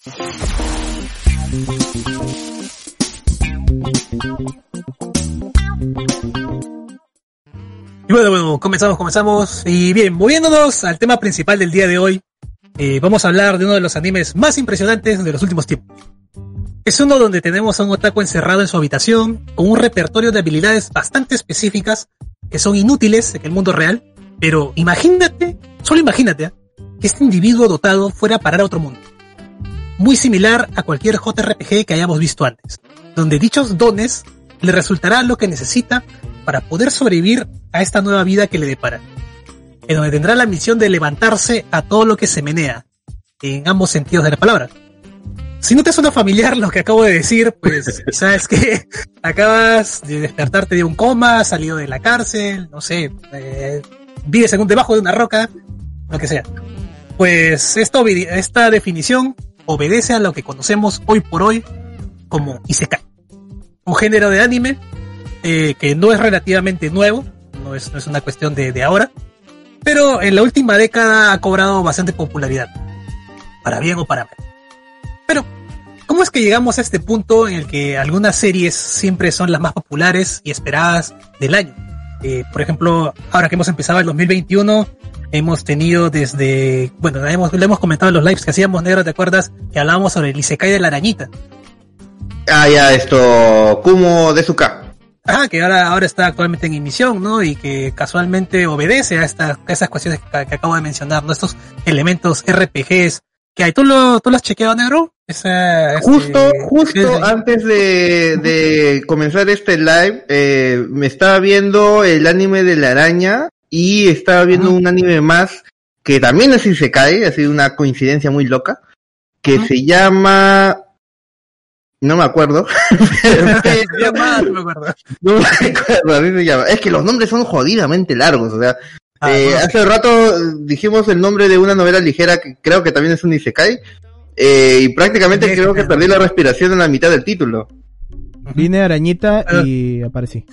Y bueno, bueno, comenzamos, comenzamos. Y bien, moviéndonos al tema principal del día de hoy, eh, vamos a hablar de uno de los animes más impresionantes de los últimos tiempos. Es uno donde tenemos a un otaku encerrado en su habitación, con un repertorio de habilidades bastante específicas, que son inútiles en el mundo real, pero imagínate, solo imagínate, ¿eh? que este individuo dotado fuera a parar a otro mundo. Muy similar a cualquier JRPG que hayamos visto antes, donde dichos dones le resultará lo que necesita para poder sobrevivir a esta nueva vida que le depara, en donde tendrá la misión de levantarse a todo lo que se menea, en ambos sentidos de la palabra. Si no te suena familiar lo que acabo de decir, pues sabes que acabas de despertarte de un coma, salido de la cárcel, no sé, eh, vives en un debajo de una roca, lo que sea. Pues esta, esta definición obedece a lo que conocemos hoy por hoy como Isekai, un género de anime eh, que no es relativamente nuevo, no es, no es una cuestión de, de, ahora, pero en la última década ha cobrado bastante popularidad, para bien o para mal. Pero, ¿cómo es que llegamos a este punto en el que algunas series siempre son las más populares y esperadas del año? Eh, por ejemplo, ahora que hemos empezado el 2021, hemos tenido desde, bueno, le hemos, le hemos comentado en los lives que hacíamos, negro, ¿te acuerdas? Que hablábamos sobre el Isekai de la arañita. Ah, ya, esto, Kumo de Suka. Ah, que ahora, ahora está actualmente en emisión, ¿no? Y que casualmente obedece a, estas a esas cuestiones que, que, acabo de mencionar, ¿no? Estos elementos RPGs que hay. ¿Tú lo, tú lo has chequeado, negro? Esa, justo, este, justo antes de, de comenzar este live, eh, me estaba viendo el anime de la araña y estaba viendo uh -huh. un anime más que también es Isekai, ha sido una coincidencia muy loca, que uh -huh. se llama no me acuerdo. no me acuerdo. No me acuerdo, así se llama. Es que los nombres son jodidamente largos, o sea. Ah, eh, hace rato dijimos el nombre de una novela ligera que creo que también es un Isekai. Eh, y prácticamente creo que perdí la respiración en la mitad del título. Vine arañita y aparecí.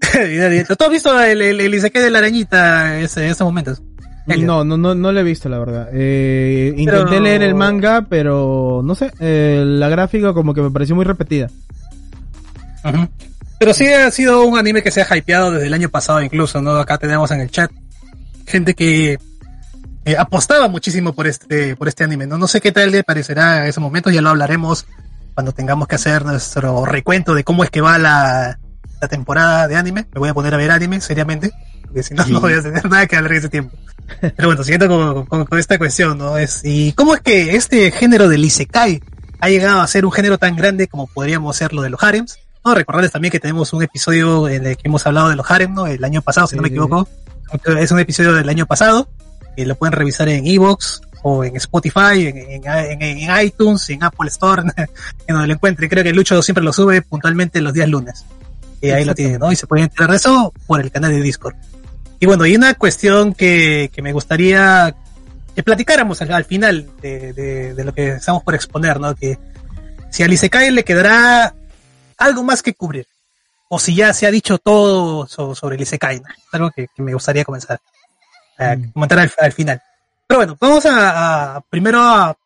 ¿Tú has visto el, el, de la arañita en ese, esos momentos? No, no, no, no lo he visto, la verdad. Eh, intenté pero... leer el manga, pero no sé, eh, la gráfica como que me pareció muy repetida. Uh -huh. Pero sí ha sido un anime que se ha hypeado desde el año pasado incluso, ¿no? Acá tenemos en el chat gente que eh, apostaba muchísimo por este, por este anime, ¿no? No sé qué tal le parecerá en ese momento, ya lo hablaremos cuando tengamos que hacer nuestro recuento de cómo es que va la, la temporada de anime. Me voy a poner a ver anime, seriamente, porque si no, sí. no voy a tener nada que hablar en ese tiempo. Pero bueno, siguiendo con, con, con, esta cuestión, ¿no? Es, ¿Y cómo es que este género del Isekai ha llegado a ser un género tan grande como podríamos ser lo de los harems? No, recordarles también que tenemos un episodio en el que hemos hablado de los harems, ¿no? El año pasado, si no me equivoco. Es un episodio del año pasado. Que lo pueden revisar en Evox o en Spotify, en, en, en, en iTunes, en Apple Store, en donde lo encuentren. Creo que Lucho siempre lo sube puntualmente los días lunes. Y ahí lo tienen, ¿no? Y se pueden enterar de eso por el canal de Discord. Y bueno, hay una cuestión que, que me gustaría que platicáramos al, al final de, de, de, lo que estamos por exponer, ¿no? Que si al Isekai le quedará algo más que cubrir, o si ya se ha dicho todo sobre, sobre el Isekai, ¿no? algo que, que, me gustaría comenzar mm. comentar al, al, final. Pero bueno, vamos a, a primero a,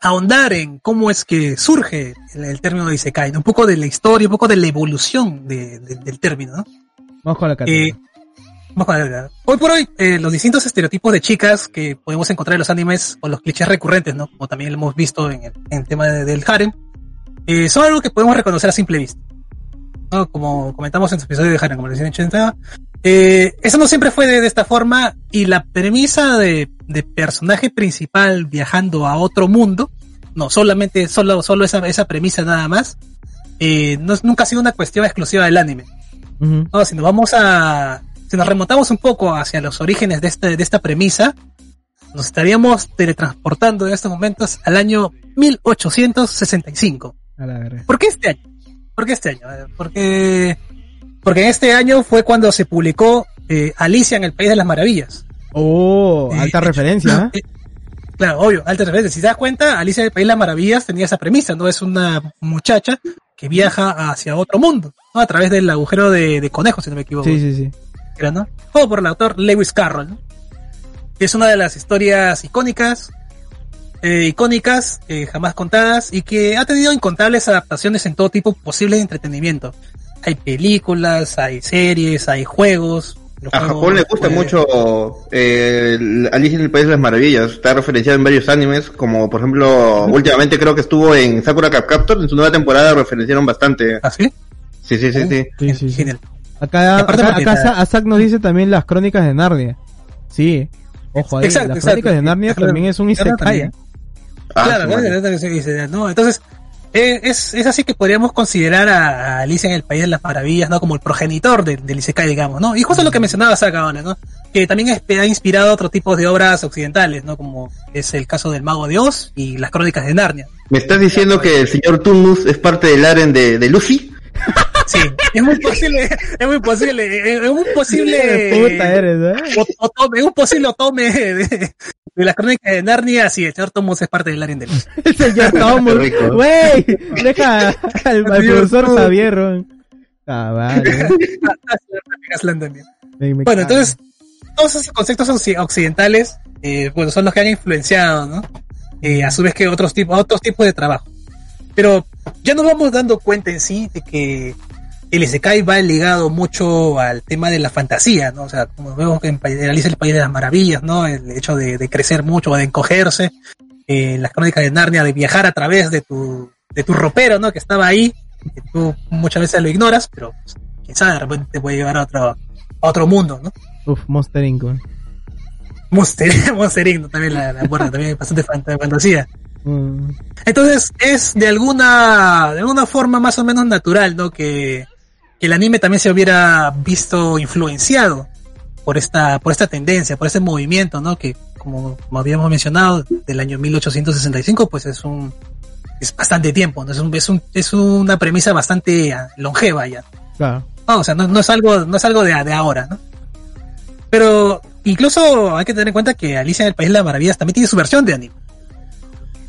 ahondar en cómo es que surge el, el término de Isekai, ¿no? un poco de la historia, un poco de la evolución de, del término, ¿no? Vamos con la eh, Hoy por hoy, eh, los distintos estereotipos de chicas que podemos encontrar en los animes o los clichés recurrentes, ¿no? Como también lo hemos visto en el, en el tema de, del harem, eh, son algo que podemos reconocer a simple vista. ¿no? Como comentamos en su episodio de harem, como les decía 80, eh, eso no siempre fue de, de, esta forma y la premisa de, de, personaje principal viajando a otro mundo, no, solamente, solo, solo esa, esa premisa nada más, eh, no, nunca ha sido una cuestión exclusiva del anime. Uh -huh. No, si nos vamos a, si nos remontamos un poco hacia los orígenes de, este, de esta premisa, nos estaríamos teletransportando en estos momentos al año 1865. ¿Por qué este año? ¿Por qué este año? Porque, porque en este año fue cuando se publicó eh, Alicia en el País de las Maravillas. Oh, alta eh, referencia. Eh, claro, obvio, alta referencia. Si te das cuenta, Alicia en el País de las Maravillas tenía esa premisa, ¿no? Es una muchacha que viaja hacia otro mundo, ¿no? A través del agujero de, de conejo, si no me equivoco. Sí, sí, sí. ¿no? O por el autor Lewis Carroll, ¿no? Es una de las historias icónicas eh, icónicas, eh, jamás contadas, y que ha tenido incontables adaptaciones en todo tipo posible de entretenimiento. Hay películas, hay series, hay juegos. A Japón le gusta mucho eh, Alicia en el País de las Maravillas. Está referenciado en varios animes, como por ejemplo, últimamente creo que estuvo en Sakura Cap Captor, en su nueva temporada referenciaron bastante. ¿Ah, sí? Sí, sí, sí. sí. sí, Acá, acá, nos dice también las crónicas de Narnia. Sí. Ojo ahí, las crónicas de Narnia también es un isekai. Ah, claro, ¿no? Entonces, eh, es, es así que podríamos considerar a, Alicia en el País de las Maravillas, ¿no? Como el progenitor del, del Isekai, digamos, ¿no? Y justo lo que mencionaba Saka ahora, ¿no? Que también ha inspirado otro tipo de obras occidentales, ¿no? Como es el caso del Mago de Oz y las Crónicas de Narnia. ¿Me estás diciendo que el señor Tunus es parte del aren de, de Luffy? Es muy posible, es muy posible, es un posible... Puta eres, ¿eh? es un posible otome de, de las crónicas de Narnia, sí, el señor Tomos es parte del área de luz. el señor Tomos, güey, deja al, profesor Javier, Ah, vale. bueno, entonces, todos esos conceptos occidentales, eh, bueno, son los que han influenciado, ¿no? Eh, a su vez que otros tipos, otros tipos de trabajo. Pero ya nos vamos dando cuenta en sí de que el Isekai va ligado mucho al tema de la fantasía, ¿no? O sea, como vemos en Alicia el País de las Maravillas, ¿no? El hecho de, crecer mucho, de encogerse, eh, las crónicas de Narnia, de viajar a través de tu, de tu ropero, ¿no? Que estaba ahí, que tú muchas veces lo ignoras, pero pues, quién sabe, de repente te puede llevar a otro, a otro mundo, ¿no? Uf, Monster Inc. Monster, Monster Inc. también la, la también bastante fantasía. Mm. Entonces es de alguna, de alguna forma más o menos natural, ¿no? Que, que el anime también se hubiera visto influenciado por esta, por esta tendencia, por este movimiento, ¿no? Que como, habíamos mencionado, del año 1865, pues es un, es bastante tiempo, ¿no? Es, un, es, un, es una premisa bastante longeva ya. Claro. o sea, no, es algo, no es algo de, de ahora, ¿no? Pero incluso hay que tener en cuenta que Alicia en el País de las Maravillas también tiene su versión de anime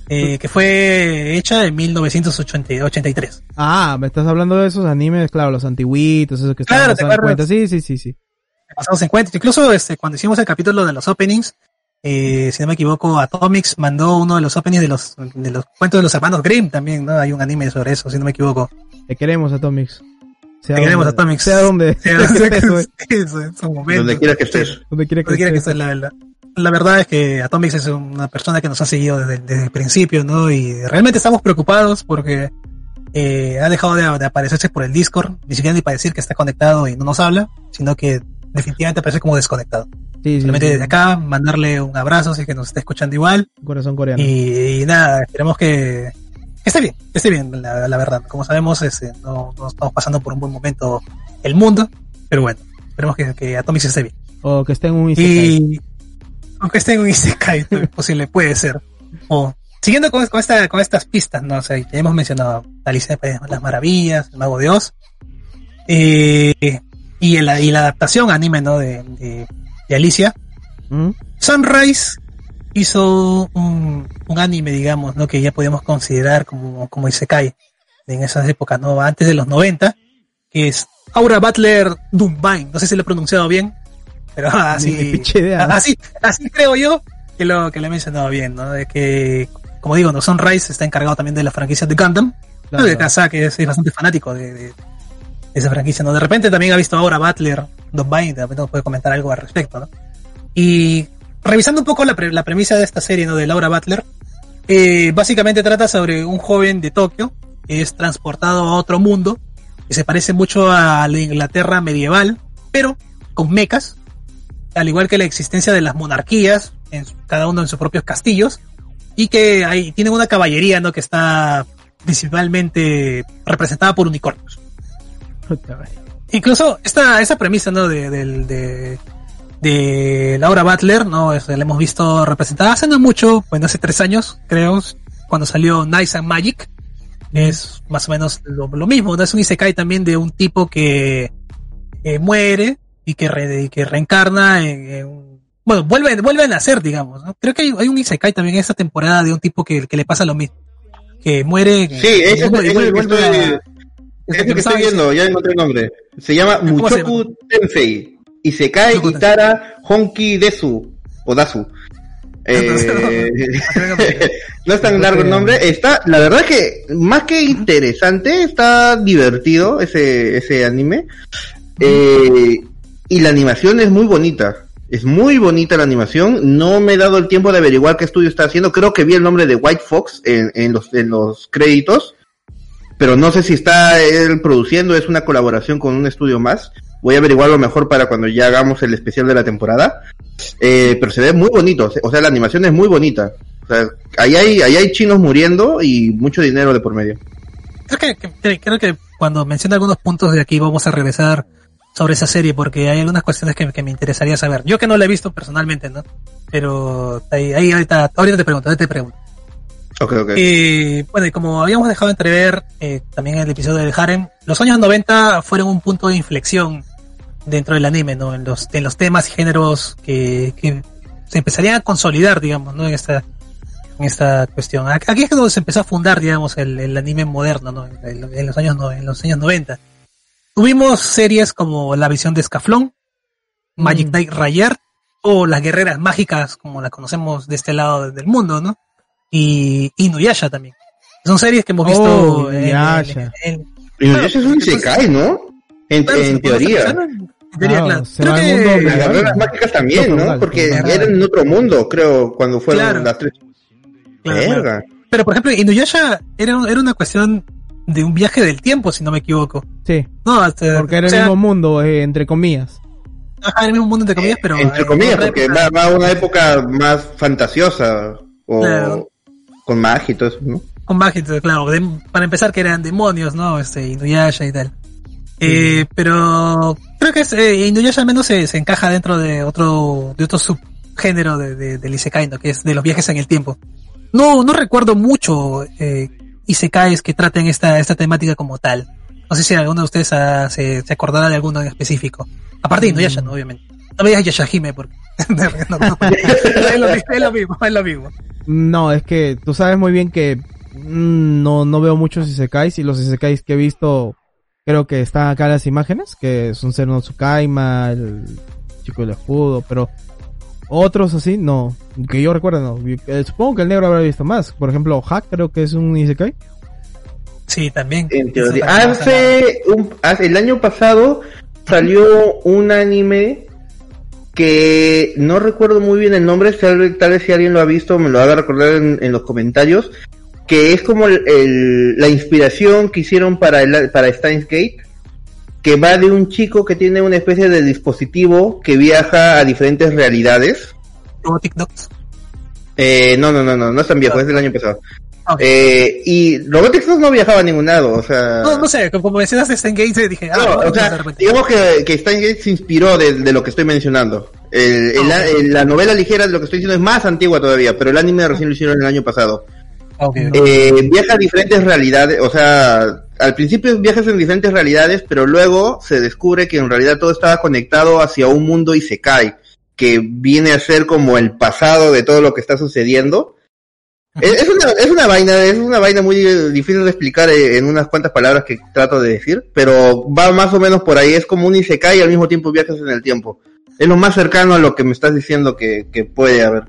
eh, que fue hecha en 1983. Ah, me estás hablando de esos animes, claro, los antiguitos, esos que claro, en cuenta. Sí, sí, sí, sí. Pasamos en cuenta. Incluso este, cuando hicimos el capítulo de los openings, eh, si no me equivoco, Atomics mandó uno de los openings de los, de los cuentos de los hermanos Grimm también, ¿no? Hay un anime sobre eso, si no me equivoco. Te queremos, Atomics. Te queremos, Atomics. Sea donde. Sea donde quiera que estés. Donde quiera que, estés, la verdad la verdad es que Atomics es una persona que nos ha seguido desde, el principio, ¿no? Y realmente estamos preocupados porque eh, ha dejado de, aparecerse por el Discord, ni siquiera ni para decir que está conectado y no nos habla, sino que definitivamente aparece como desconectado. Sí, Simplemente desde acá, mandarle un abrazo, si que nos está escuchando igual. Corazón coreano. Y, nada, esperemos que, esté bien, esté bien, la, verdad. Como sabemos, este, no, estamos pasando por un buen momento el mundo, pero bueno, esperemos que, que Atomics esté bien. O que esté en un y, aunque esté en un Isekai, posible, puede ser. O siguiendo con, esta, con estas pistas, ¿no? O sea, ya hemos mencionado Alicia de las Maravillas, El Mago de Oz, eh, y, el, y la adaptación anime, ¿no? De, de, Alicia. ¿Mm? Sunrise hizo un, un, anime, digamos, ¿no? Que ya podemos considerar como, como Isekai en esas épocas, ¿no? Antes de los 90, que es Aura Butler Dumbine, no sé si lo he pronunciado bien, pero así, así, así creo yo que lo que le he mencionado bien, ¿no? De que, como digo, no Sunrise está encargado también de la franquicia de Gundam. Claro. De casa que es, bastante fanático de, esa franquicia, ¿no? De repente también ha visto ahora Butler, Don Bine, de repente nos puede comentar algo al respecto, ¿no? Y revisando un poco la, la premisa de esta serie, ¿no? De Laura Butler, eh, básicamente trata sobre un joven de Tokio que es transportado a otro mundo que se parece mucho a la Inglaterra medieval, pero con mecas al igual que la existencia de las monarquías, en cada uno en sus propios castillos, y que hay, tienen una caballería, ¿no? Que está principalmente representada por unicornios. Incluso esta, esa premisa, ¿no? De, de, de, Laura Butler, ¿no? la hemos visto representada hace no mucho, bueno, hace tres años, creo, cuando salió Nice and Magic. Es más o menos lo, mismo, ¿no? Es un Isekai también de un tipo que eh, muere y que, que reencarna en, bueno, vuelve, vuelve a nacer, digamos, ¿no? Creo que hay, un Isekai también en esta temporada de un tipo que, que le pasa lo mismo. Que muere. Sí, es, que estoy, viendo, ya encontré el nombre. Se llama Muchoku Tensei. Isekai Itara Honki Desu. O Dasu. Eh, no es tan largo el nombre. Está, la verdad que más que interesante, está divertido ese, ese anime. Eh, y la animación es muy bonita. Es muy bonita la animación. No me he dado el tiempo de averiguar qué estudio está haciendo. Creo que vi el nombre de White Fox en, en los, en los créditos. Pero no sé si está él produciendo, es una colaboración con un estudio más. Voy a averiguarlo mejor para cuando ya hagamos el especial de la temporada. Eh, pero se ve muy bonito, o sea, la animación es muy bonita. O sea, ahí hay, ahí hay chinos muriendo y mucho dinero de por medio. Creo que, creo que cuando mencione algunos puntos de aquí vamos a regresar sobre esa serie porque hay algunas cuestiones que, me interesaría saber. Yo que no la he visto personalmente, ¿no? Pero ahí, ahí ahorita, ahorita te pregunto, ahorita te pregunto. Okay, okay. Y bueno, y como habíamos dejado entrever eh, también en el episodio del Harem, los años 90 fueron un punto de inflexión dentro del anime, ¿no? En los, en los temas y géneros que, que se empezarían a consolidar, digamos, ¿no? En esta, en esta cuestión. Aquí es donde se empezó a fundar, digamos, el, el anime moderno, ¿no? En, los años, en los años 90. Tuvimos series como La visión de Escaflón, Magic mm. Knight Rayer, o Las guerreras mágicas, como las conocemos de este lado del mundo, ¿no? Y Inuyasha también. Son series que hemos visto oh, Inuyasha. En, Inuyasha es un Isekai, ¿no? En, en teoría. Diría, claro. Creo que las guerreras mágicas también, ¿no? Porque eran en otro mundo, creo, cuando fueron claro. las tres. Claro, Pero, por ejemplo, Inuyasha era, era una cuestión de un viaje del tiempo, si no me equivoco. Sí. No, hasta, porque era el mismo mundo, eh, entre comillas. Ajá, el mismo mundo entre comillas, pero... Entre comillas, porque va, va, a una época más fantasiosa, o claro. con magia y todo eso, ¿no? Con magia, claro. De, para empezar, que eran demonios, ¿no? Este, Inuyasha y tal. Eh, pero creo que es, eh, Inuyasha al menos se, se, encaja dentro de otro, de otro subgénero de, de, del Isekai, ¿no? que es de los viajes en el tiempo. No, no recuerdo mucho eh, Isekais que traten esta, esta temática como tal. No sé si alguno de ustedes ha, se, se, acordará de alguno en específico. Aparte de Inuyasha, ¿no? obviamente. No me digas Yashahime porque no, no, es, lo, es, lo, mismo, es lo mismo. No, es que tú sabes muy bien que mmm, no, no veo muchos Isekais y los Isekais que he visto creo que están acá las imágenes, que son Seno Tsukaima, el chico del escudo, pero otros así, no, que yo recuerdo, no. Eh, supongo que el negro habrá visto más. Por ejemplo, Hack creo que es un Isekai. Sí, también. En teoría. Hace, un, hace el año pasado salió un anime que no recuerdo muy bien el nombre, tal, tal vez si alguien lo ha visto me lo haga recordar en, en los comentarios, que es como el, el, la inspiración que hicieron para, el, para Steins Gate, que va de un chico que tiene una especie de dispositivo que viaja a diferentes realidades. Robotic Dogs. Eh, no, no, no, no, no es tan viejo, es del año pasado. Okay. Eh, y Robotics no viajaba a ningún lado, o sea... No, no sé, como mencionaste Steins Gate, dije... Ah, no, o sea, digamos que, que Steins Gate se inspiró de, de, lo que estoy mencionando. El, el, okay. el, la novela ligera de lo que estoy diciendo es más antigua todavía, pero el anime recién lo hicieron el año pasado. Okay. Eh, viaja a diferentes realidades, o sea, al principio viajas en diferentes realidades, pero luego se descubre que en realidad todo estaba conectado hacia un mundo y se cae, que viene a ser como el pasado de todo lo que está sucediendo. Es, es, una, es una vaina, es una vaina muy difícil de explicar en unas cuantas palabras que trato de decir, pero va más o menos por ahí, es como un isekai y al mismo tiempo viajas en el tiempo. Es lo más cercano a lo que me estás diciendo que, que puede haber.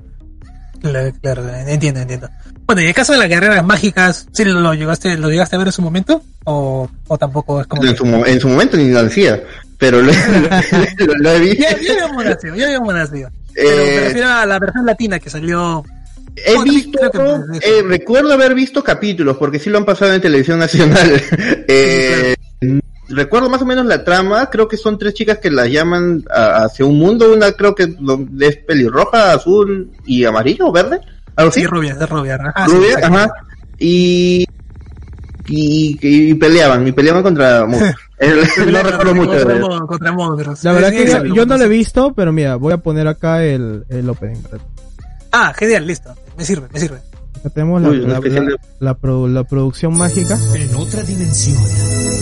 Claro, claro, entiendo, entiendo. Bueno, y el caso de las guerreras mágicas, ¿sí lo llegaste, lo llegaste a ver en su momento? ¿O, o tampoco es como.? En, su, en su momento ni lo decía, pero lo, lo, lo he visto. Ya, ya habíamos nacido, ya habíamos nacido. Pero eh, me refiero a la versión latina que salió. He visto, que, eh, recuerdo haber visto capítulos, porque sí lo han pasado en televisión nacional. eh. Recuerdo más o menos la trama, creo que son tres chicas que las llaman a, hacia un mundo, una creo que es pelirroja, azul y amarillo o verde. ¿Algo sí, rubia, de rubia. Ajá, rubia, sí, ajá. Y, y, y, peleaban, y peleaban contra monstruos. no recuerdo mucho. Contra, monstruos. La verdad sí, que yo, yo no lo he visto, pero mira, voy a poner acá el, el opening. Ah, genial, listo. Me sirve, me sirve. Tenemos la, Uy, la, la, la, pro, la, producción mágica. En otra dimensión,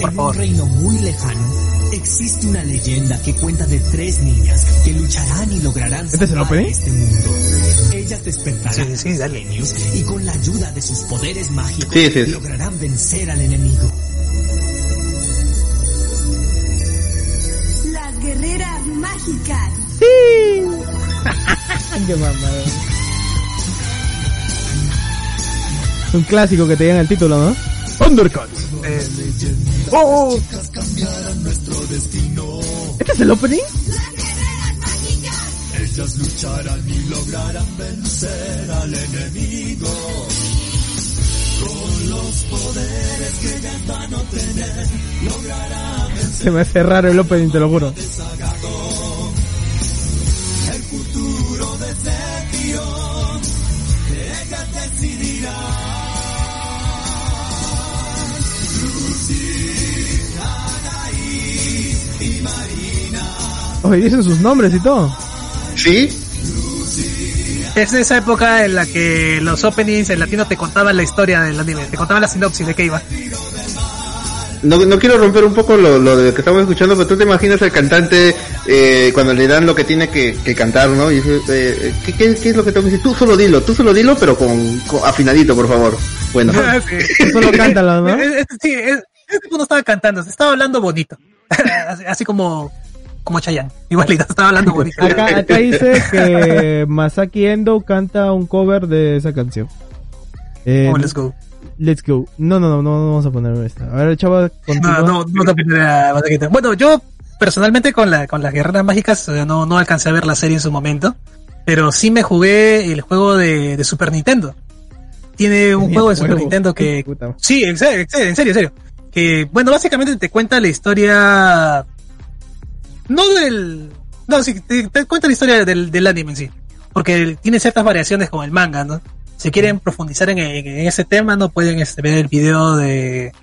en un reino muy lejano, existe una leyenda que cuenta de tres niñas que lucharán y lograrán ¿Este es el opening? este mundo. Ellas despertarán sí, sí, dale. genios y con la ayuda de sus poderes mágicos sí, sí, lograrán vencer al enemigo. Las guerreras mágicas. Sí. Qué mamada. Un clásico que te digan el título, ¿no? Undercuts. Eh, oh, oh. ¿Este es el opening? Ellas lucharán y lograrán vencer al enemigo. Con los poderes que ya van a tener, lograrán vencer. Se me hace raro el opening, te lo juro. Oye, dicen sus nombres y todo. Sí. Es de esa época en la que los openings en latino te contaban la historia del anime, te contaban la sinopsis de qué iba. No, no quiero romper un poco lo, lo de que estamos escuchando, pero tú te imaginas al cantante eh, cuando le dan lo que tiene que, que cantar, ¿no? Y dice, eh, ¿qué, qué, qué, es lo que tengo que decir? Tú solo dilo, tú solo dilo, pero con, con afinadito, por favor. Bueno. sí. Solo cántalo, ¿no? Sí, este no estaba cantando, se estaba hablando bonito. así, así como como Chayanne. Igualito, estaba hablando bonito. Acá, acá dice que Masaki Endo canta un cover de esa canción. Eh, oh, let's go. Let's go. No, no, no, no, vamos a poner esta. A ver, chaval, No, no, no te Masaki Bueno, yo personalmente con la con las guerreras mágicas no, no alcancé a ver la serie en su momento, pero sí me jugué el juego de, de Super Nintendo. Tiene un juego de Super Nintendo que... Sí, en serio, en serio, en serio. Que, bueno, básicamente te cuenta la historia no del. No, sí, te, cuenta la historia del, del, anime en sí. Porque tiene ciertas variaciones con el manga, ¿no? Si quieren profundizar en, ese tema, no pueden este, ver el video de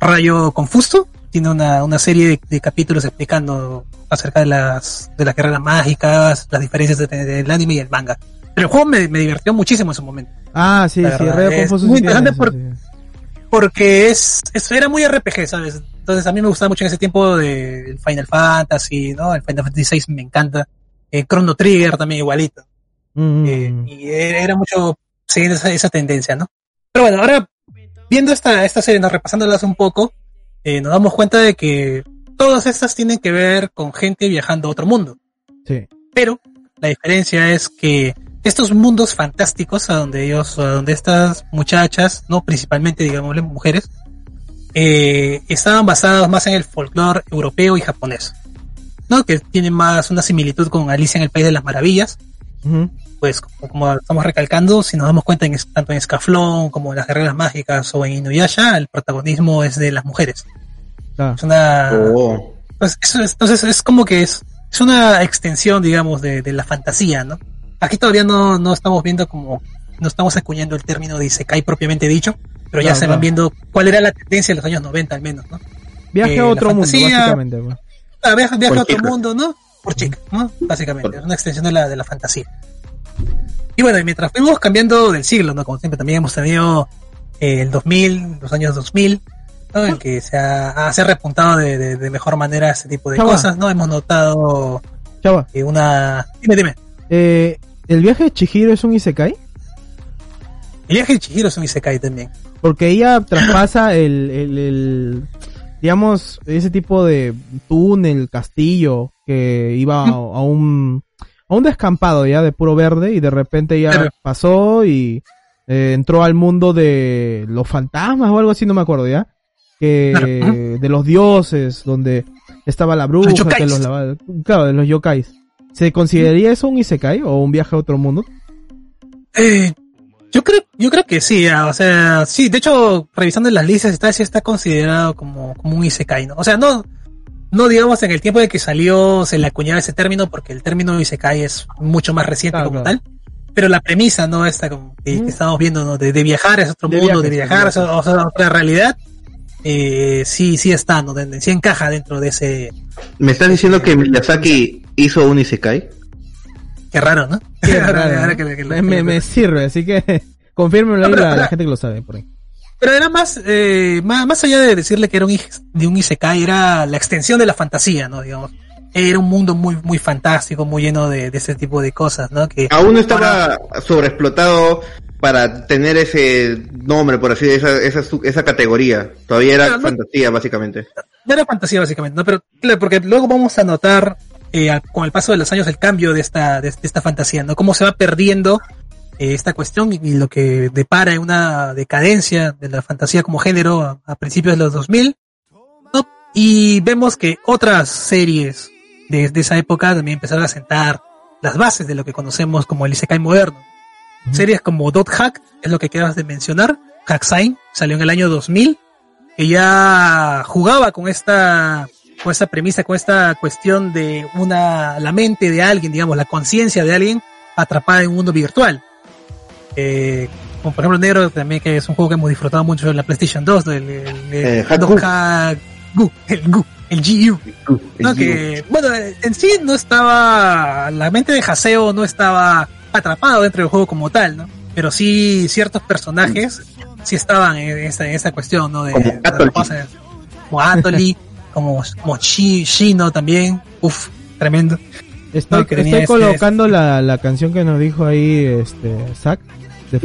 Rayo Confusto. Tiene una, una serie de, capítulos explicando acerca de las, de las carreras mágicas, las diferencias del anime y el manga. Pero el juego me, me divirtió muchísimo en su momento. Ah, sí, sí, Rayo Confusto. Muy interesante porque es, es, era muy RPG, ¿sabes? Entonces a mí me gustaba mucho en ese tiempo de Final Fantasy, ¿no? El Final Fantasy VI me encanta. Eh, Chrono Trigger también igualito. Mm. Eh, y era mucho siguiendo esa, esa, tendencia, ¿no? Pero bueno, ahora viendo esta, esta serie, repasándolas un poco, eh, nos damos cuenta de que todas estas tienen que ver con gente viajando a otro mundo. Sí. Pero la diferencia es que estos mundos fantásticos a donde ellos, a donde estas muchachas, no principalmente digamos mujeres, eh, estaban basados más en el folclore europeo y japonés, ¿no? Que tienen más una similitud con Alicia en el País de las Maravillas. Pues como, estamos recalcando, si nos damos cuenta en, tanto en Scaflón como en las guerreras mágicas o en Inuyasha, el protagonismo es de las mujeres. Es una, oh. pues es, entonces es como que es, es una extensión, digamos, de, de la fantasía, ¿no? Aquí todavía no, no estamos viendo como, no estamos acuñando el término de Isekai propiamente dicho, pero ya se van viendo cuál era la tendencia en los años 90 al menos, ¿no? Viaje a otro mundo, básicamente. Ah, viaje, a otro mundo, ¿no? Por chica, ¿no? Básicamente, es una extensión de la, de la fantasía. Y bueno, y mientras fuimos cambiando del siglo, ¿no? Como siempre, también hemos tenido eh, el 2000, los años 2000, ¿no? En que se ha, se ha repuntado de, de, mejor manera ese tipo de cosas, ¿no? Hemos notado eh, una... Dime, dime. Eh, ¿El viaje de Chihiro es un Isekai? El viaje de Chihiro es un Isekai también. Porque ella traspasa el, el, digamos, ese tipo de túnel, castillo, que iba a, un, a un descampado ya de puro verde y de repente ya pasó y eh, entró al mundo de los fantasmas o algo así, no me acuerdo ya. Que, de los dioses, donde estaba la bruja, que los claro, de los yokais. ¿Se consideraría eso un isekai o un viaje a otro mundo? Eh, yo creo, yo creo que sí, o sea, sí, de hecho, revisando las listas está, sí está considerado como, como un isekai, ¿no? O sea, no, no digamos en el tiempo de que salió se le acuñaba ese término, porque el término isekai es mucho más reciente como tal. Pero la premisa, ¿no? Esta como que, estamos viendo, ¿no? De, viajar a otro mundo, de viajar a, otra realidad, eh, sí, sí está, ¿no? sí encaja dentro de ese. ¿Me estás diciendo que Miyazaki hizo un Isekai? Qué raro, ¿no? me, sirve, así que confírmelo ahí la, la, gente que lo sabe por ahí. Pero era más, eh, más, más, allá de decirle que era un, de un Isekai, era la extensión de la fantasía, ¿no? Digamos. Era un mundo muy, muy fantástico, muy lleno de, de ese tipo de cosas, ¿no? Que Aún no estaba sobreexplotado para tener ese nombre, por así decirlo, esa, esa, esa categoría. Todavía era fantasía, básicamente. No era fantasía, básicamente, ¿no? Pero, porque luego vamos a notar eh, con el paso de los años el cambio de esta, de, esta fantasía, ¿no? Cómo se va perdiendo eh, esta cuestión y, lo que depara en una decadencia de la fantasía como género a, principios de los 2000. Y vemos que otras series de, esa época también empezaron a sentar las bases de lo que conocemos como el Isekai moderno. Series como Dot Hack, es lo que quedas de mencionar, Hack Sign, salió en el año 2000, que ya jugaba con esta, con esta premisa, con esta cuestión de una, la mente de alguien, digamos, la conciencia de alguien atrapada en un mundo virtual. Eh, como por ejemplo Negro también que es un juego que hemos disfrutado mucho en la PlayStation 2, el, el, el, eh, Gu, el Gu, el GU. no, que, bueno, en sí no estaba, la mente de Haseo no estaba atrapado dentro del juego como tal, ¿no? Pero sí ciertos personajes sí estaban en esa, en esa cuestión, ¿no? De, como Atoli, como, como Shino también, uff, tremendo. Estoy, estoy colocando la, la canción que nos dijo ahí este Zack.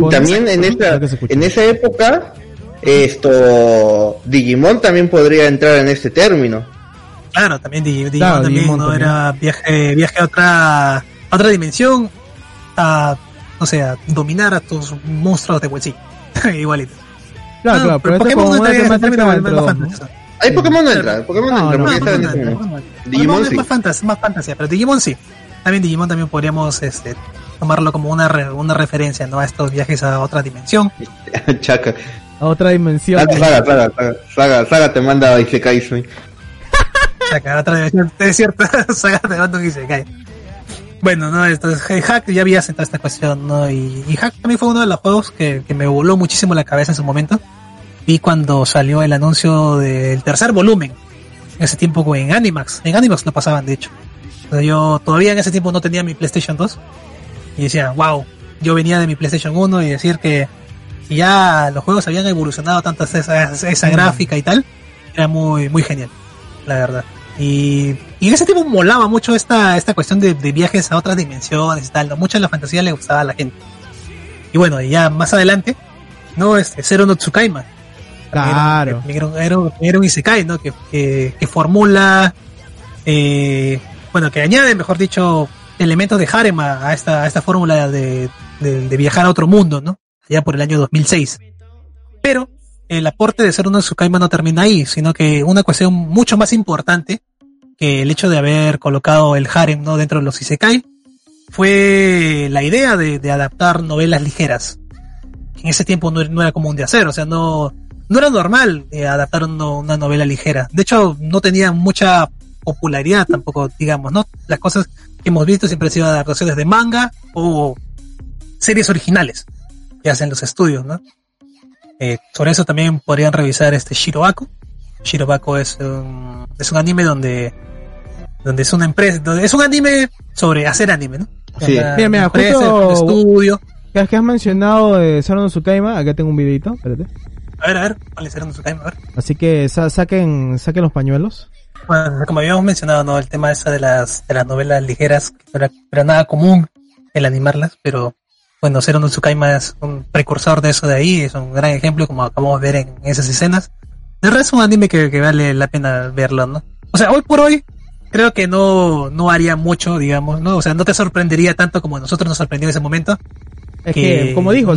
También en esa, en esa época esto Digimon también podría entrar en este término. Claro, también Digimon, también, ¿no? Era viaje, viaje a otra, a otra dimensión, a, no sé, a dominar a tus monstruos de bolsillo. Igualito. Claro, claro, pero, Pokémon no entra, Ahí Pokémon no entra, Pokémon no, entra, Digimon sí. es más fantasía, más fantasía, pero Digimon sí. También Digimon también podríamos este, tomarlo como una, una referencia, ¿no? A estos viajes a otra dimensión. Chaca a otra dimensión. Saga, saga, saga, saga, te manda Isekai, soy. Saga, otra dimensión, es cierto, Saga te manda un Isekai. Bueno, no, entonces Hack ya había sentado esta cuestión, ¿no? Y, y, Hack también fue uno de los juegos que, que me voló muchísimo la cabeza en su momento. Vi cuando salió el anuncio del tercer volumen. En ese tiempo en Animax. En Animax lo pasaban, de hecho. yo todavía en ese tiempo no tenía mi PlayStation 2. Y decía, wow, yo venía de mi PlayStation 1 y decir que ya los juegos habían evolucionado tanto esa, esa gráfica y tal, era muy, muy genial, la verdad. Y, y en ese tiempo molaba mucho esta, esta cuestión de, viajes a otras dimensiones y tal, ¿no? mucha de la fantasía le gustaba a la gente. Y bueno, y ya más adelante, ¿no? Este, Zero no Tsukaima. Claro. Era, era, un Isekai, ¿no? Que, que, formula, eh, bueno, que añade, mejor dicho, elementos de harem a, esta, a esta fórmula de, de, viajar a otro mundo, ¿no? ya por el año 2006. Pero el aporte de ser uno de Tsukaima no termina ahí, sino que una cuestión mucho más importante que el hecho de haber colocado el harem ¿no? dentro de los Isekai fue la idea de, adaptar novelas ligeras. En ese tiempo no, era común de hacer, o sea, no, no era normal eh, adaptar una novela ligera. De hecho, no tenía mucha popularidad tampoco, digamos, ¿no? Las cosas que hemos visto siempre han sido adaptaciones de manga o series originales que hacen los estudios, ¿no? Eh, sobre eso también podrían revisar este Shirobako. Shirobako es un, es un anime donde, donde es una empresa, donde es un anime sobre hacer anime, ¿no? Sí. mira, mira, justo estudio. Que has mencionado de Saron Tsukaima, acá tengo un videito, espérate. A ver, a ver, ¿cuál es Saron Tsukaima? A ver. Así que saquen, saquen los pañuelos. Bueno, como habíamos mencionado, ¿no? El tema esa de las, de las novelas ligeras, que no era nada común el animarlas, pero bueno, Zero no Tsukaima es un precursor de eso de ahí, es un gran ejemplo como acabamos de ver en esas escenas. De verdad es un anime que, vale la pena verlo, ¿no? O sea, hoy por hoy creo que no, no haría mucho, digamos, ¿no? O sea, no te sorprendería tanto como nosotros nos sorprendió en ese momento. Es que, como dijo,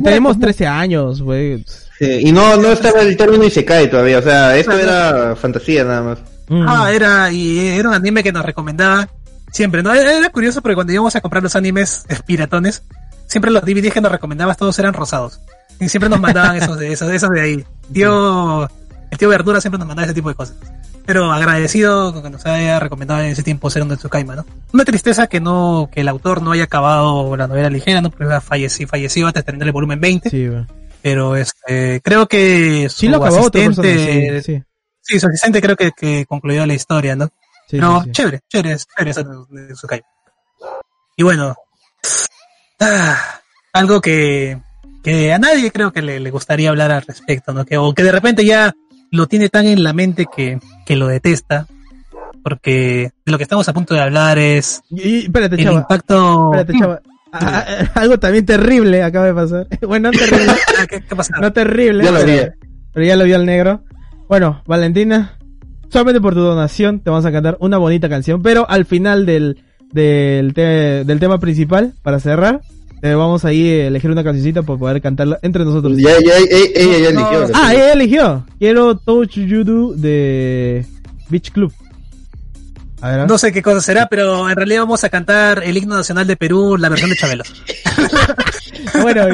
tenemos 13 años, güey. Sí, y no, no estaba el término y se cae todavía, o sea, esto era fantasía nada más. Mm. Ah, era, y era un anime que nos recomendaba siempre, ¿no? Era curioso porque cuando íbamos a comprar los animes piratones, siempre los DVDs que nos recomendabas todos eran rosados. Y siempre nos mandaban esos de esos, esos de ahí. Tío, el tío Verdura siempre nos mandaba ese tipo de cosas. Pero agradecido con que nos haya recomendado en ese tiempo ser un de Tsukaima, ¿no? Una tristeza que no, que el autor no haya acabado la novela ligera, ¿no? Porque falleció, falleció antes de tener el volumen 20. Sí, Pero este, creo que su sí, lo acabó asistente, sí, sí. su asistente creo que, que concluyó la historia, ¿no? Pero chévere, chévere, chévere ser de Tsukaima. Y bueno, Ah, algo que, que a nadie creo que le, gustaría hablar al respecto, ¿no? Que, o que de repente ya lo tiene tan en la mente que, que lo detesta, porque de lo que estamos a punto de hablar es y, espérate, el impacto. Espérate, chava. Ah, ah, algo también terrible acaba de pasar. bueno, no terrible. ¿Qué, qué pasa? No terrible. Ya lo vi. Pero ya lo vio el negro. Bueno, Valentina, solamente por tu donación te vamos a cantar una bonita canción, pero al final del, del, del tema principal, para cerrar, Eh, vamos ahí a elegir una cancioncita para poder cantarla entre nosotros. Ya, ya, ella, ella ya eligió. Ah, ella eligió. Quiero Touch You Do de Beach Club. A ver, ¿eh? No sé qué cosa será, pero en realidad vamos a cantar el himno nacional de Perú, la versión de Chabelo. bueno,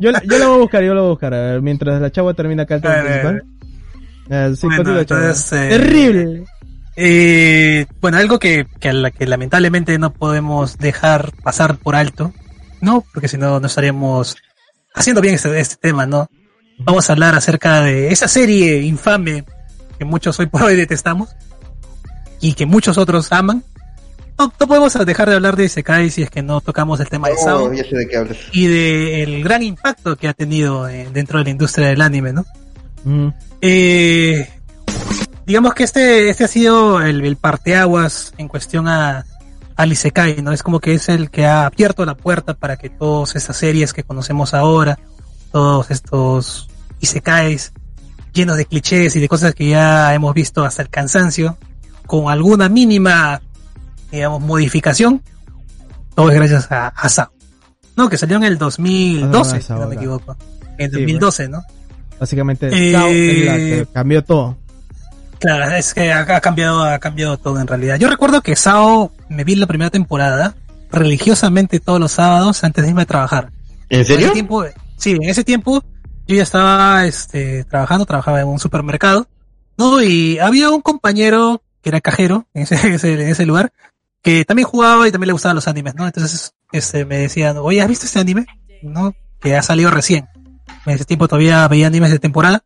yo, yo, lo voy a buscar, yo lo voy a buscar. A ver, mientras la chava termina acá el tema principal. Eh, sí, bueno, entonces, eh, Terrible. Eh, bueno, algo que, que, que, lamentablemente no podemos dejar pasar por alto, ¿no? Porque si no, no estaríamos haciendo bien este, este tema, ¿no? Vamos a hablar acerca de esa serie infame que muchos hoy por hoy detestamos y que muchos otros aman. No, no podemos dejar de hablar de Isekai si es que no tocamos el tema de Sao y del gran impacto que ha tenido eh, dentro de la industria del anime, ¿no? Mm. Eh, digamos que este, este ha sido el, el parteaguas en cuestión a, al Isekai, ¿no? Es como que es el que ha abierto la puerta para que todas estas series que conocemos ahora, todos estos Isekais llenos de clichés y de cosas que ya hemos visto hasta el cansancio, con alguna mínima, digamos, modificación, todo es gracias a, a Sao, ¿no? Que salió en el 2012, si no me equivoco. En 2012, ¿no? Básicamente, Sao es la que cambió todo. Claro, es que ha, cambiado, ha cambiado todo en realidad. Yo recuerdo que Sao me vi la primera temporada religiosamente todos los sábados antes de irme a trabajar. ¿En serio? tiempo, sí, en ese tiempo yo ya estaba este, trabajando, trabajaba en un supermercado, ¿no? Y había un compañero que era cajero en ese, lugar, que también jugaba y también le gustaban los animes, ¿no? Entonces este, me decían, oye, ¿has visto este anime? ¿No? Que ha salido recién. En ese tiempo todavía veía animes de temporada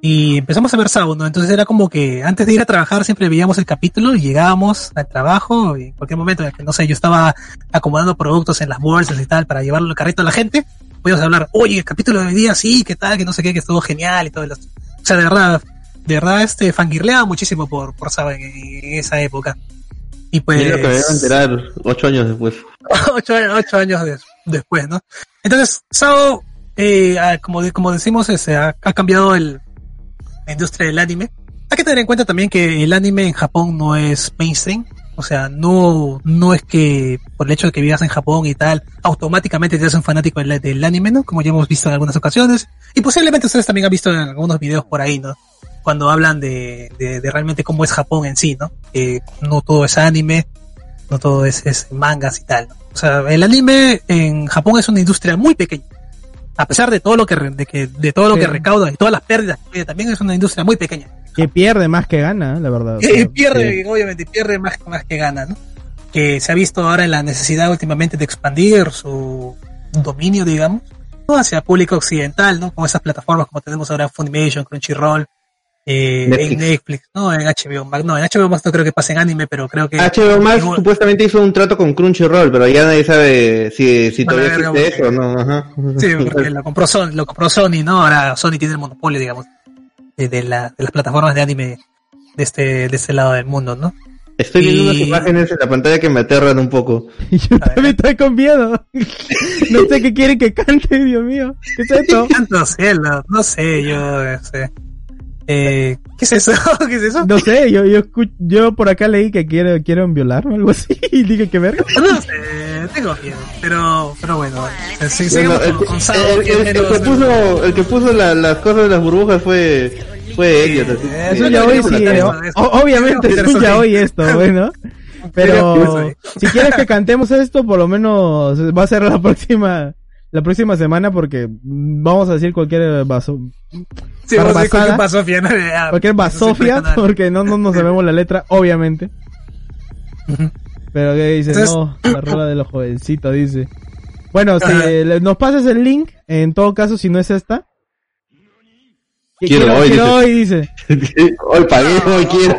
y empezamos a ver sábado, ¿no? Entonces era como que antes de ir a trabajar siempre veíamos el capítulo y llegábamos al trabajo en cualquier momento, no sé, yo estaba acomodando productos en las bolsas y tal para llevarlo al carrito a la gente, podíamos hablar, oye, el capítulo de hoy día sí, qué tal, que no sé qué, que estuvo genial y todo. O sea, de verdad, de verdad, este, fangirleaba muchísimo por, por en, esa época. Y pues... lo que me iba a enterar ocho años después. ocho, ocho, años después, ¿no? Entonces, Sao, eh, ah, como, como decimos, ese, ha cambiado el, la industria del anime. Hay que tener en cuenta también que el anime en Japón no es mainstream. O sea, no, no es que por el hecho de que vivas en Japón y tal, automáticamente te haces un fanático del, anime, ¿no? Como ya hemos visto en algunas ocasiones. Y posiblemente ustedes también han visto en algunos videos por ahí, ¿no? Cuando hablan de, de, realmente cómo es Japón en sí, ¿no? No todo es anime, no todo es, es mangas y tal. O sea, el anime en Japón es una industria muy pequeña a pesar de todo lo que de, que, de todo lo que recauda y todas las pérdidas, también es una industria muy pequeña. Que pierde más que gana, la verdad. Que pierde, obviamente, pierde más, más que gana, ¿no? Que se ha visto ahora en la necesidad últimamente de expandir su dominio, digamos, hacia público occidental, ¿no? Con esas plataformas como tenemos ahora Funimation, Crunchyroll, eh, en Netflix, no, en HBO Max, no, en HBO Max no creo que pase en anime, pero creo que... HBO Max supuestamente hizo un trato con Crunchyroll, pero ya nadie sabe si, si todavía existe eso o no, ajá. Sí, porque lo compró, Sony, lo compró Sony, ¿no? Ahora Sony tiene el monopolio, digamos, de, la, de las plataformas de anime de este, de este lado del mundo, ¿no? Estoy viendo unas imágenes en la pantalla que me aterran un poco. Yo también estoy con miedo. No sé qué quieren que cante, Dios mío. ¿Qué es esto? Canto cielo, no sé, yo sé. Eh, ¿Qué es eso? ¿Qué es eso? No sé, yo, yo, yo por acá leí que quieren, quieren violarme o algo así y dije que verga. No sé, tengo miedo, pero, pero bueno, sí, el, el, que puso, el que puso las cosas de las burbujas fue, fue ellos. Es un yaoi, sí, obviamente es un yaoi esto, bueno. Pero si quieres que cantemos esto, por lo menos va a ser la próxima la próxima semana porque vamos a decir cualquier vaso. Sí, vamos a decir cualquier basofia. ¿no? cualquier basofia, porque no, no, no sabemos la letra, obviamente. Pero que dice, no, la rola de los jovencitos, dice. Bueno, si nos pasas el link, en todo caso, si no es esta, Quiero, hoy, quiero hoy, dice. hoy pagué, hoy quiero.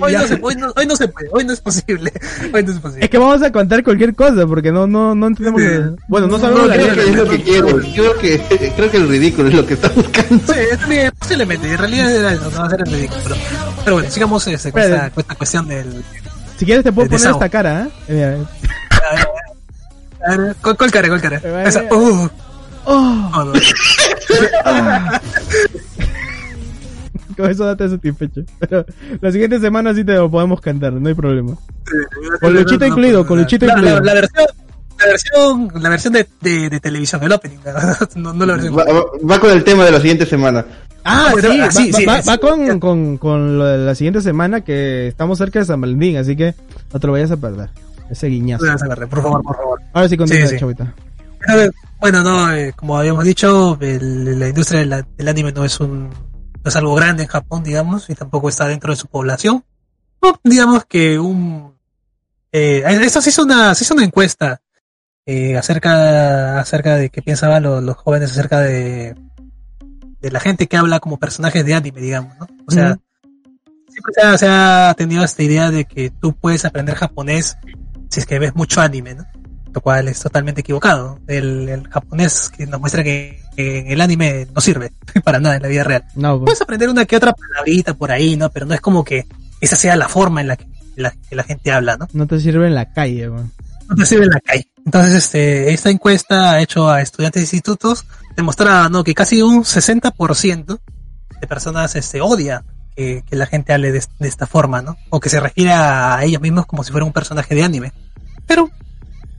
Hoy, no se, hoy, no, hoy, no, se puede, hoy no es posible. Hoy no es posible. Es que vamos a contar cualquier cosa, porque no, no, no entendemos. Bueno, no sabemos no, la creo que es lo que quiero. Creo que, creo que el ridículo es lo que está buscando. Sí, es, posiblemente. En realidad era eso, no va a ser el ridículo. Pero, pero bueno, sigamos con, esta, con, esta, cuestión del. Si quieres, te puedo poner esta cara, ¿eh? ¿Cuál, ¿Cuál cara? ¿Cuál cara? Esa. Uh. Oh. oh no. Con eso date satisfecho. Pero la siguiente semana sí te lo podemos cantar, no hay problema. con luchito incluido, con luchito incluido. La, versión, La versión, la versión de, de, televisión, el opening, no, no la versión. Va, con el tema de la siguiente semana. Ah, sí, sí, va, va, con, con, con la siguiente semana que estamos cerca de San Valentín, así que no te lo vayas a perder. Ese guiñazo. por favor, por favor. Ahora sí, continúa, sí, Chavita. Bueno, no, eh, como habíamos dicho, la industria del, anime no es un no es algo grande en Japón, digamos, y tampoco está dentro de su población. digamos que un eh, esto se hizo una se hizo una encuesta eh, acerca acerca de qué pensaban los, jóvenes acerca de de la gente que habla como personajes de anime, digamos, ¿no? O sea, siempre se ha, tenido esta idea de que tú puedes aprender japonés si es que ves mucho anime, ¿no? Lo cual es totalmente equivocado. El, japonés que nos muestra que, el anime no sirve para nada en la vida real. No, pues. Puedes aprender una que otra palabrita por ahí, ¿no? Pero no es como que esa sea la forma en la que la, gente habla, ¿no? No te sirve en la calle, No te sirve en la calle. Entonces, este, esta encuesta hecho a estudiantes de institutos demostraba, ¿no? Que casi un 60% de personas, este, odia que, la gente hable de, esta forma, ¿no? O que se refiere a ellos mismos como si fuera un personaje de anime. Pero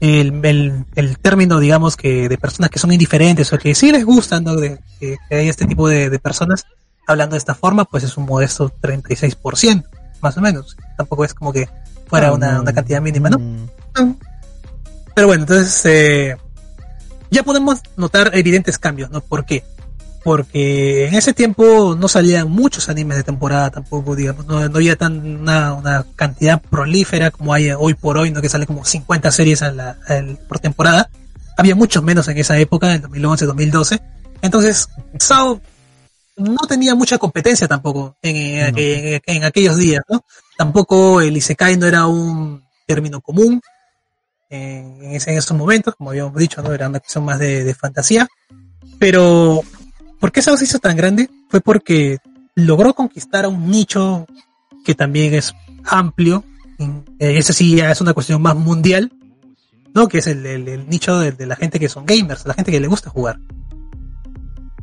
el, el, término, digamos, que de personas que son indiferentes o que sí les gustan, ¿no? De, que, hay este tipo de, personas hablando de esta forma, pues es un modesto 36%, más o menos. Tampoco es como que fuera una, una cantidad mínima, ¿no? Mm. Pero bueno, entonces eh, ya podemos notar evidentes cambios, ¿no? ¿Por qué? Porque en ese tiempo no salían muchos animes de temporada tampoco, digamos, no, había tan una, cantidad prolífera como hay hoy por hoy, no que salen como 50 series por temporada, había muchos menos en esa época, en 2011, 2012, entonces Sao no tenía mucha competencia tampoco en, en, aquellos días, ¿no? Tampoco el Isekai no era un término común en, esos momentos, como habíamos dicho, ¿no? Era una cuestión más de, de fantasía, pero ¿Por qué se hizo tan grande? Fue porque logró conquistar a un nicho que también es amplio. Eh, ese sí ya es una cuestión más mundial, ¿no? Que es el, nicho de, la gente que son gamers, la gente que le gusta jugar.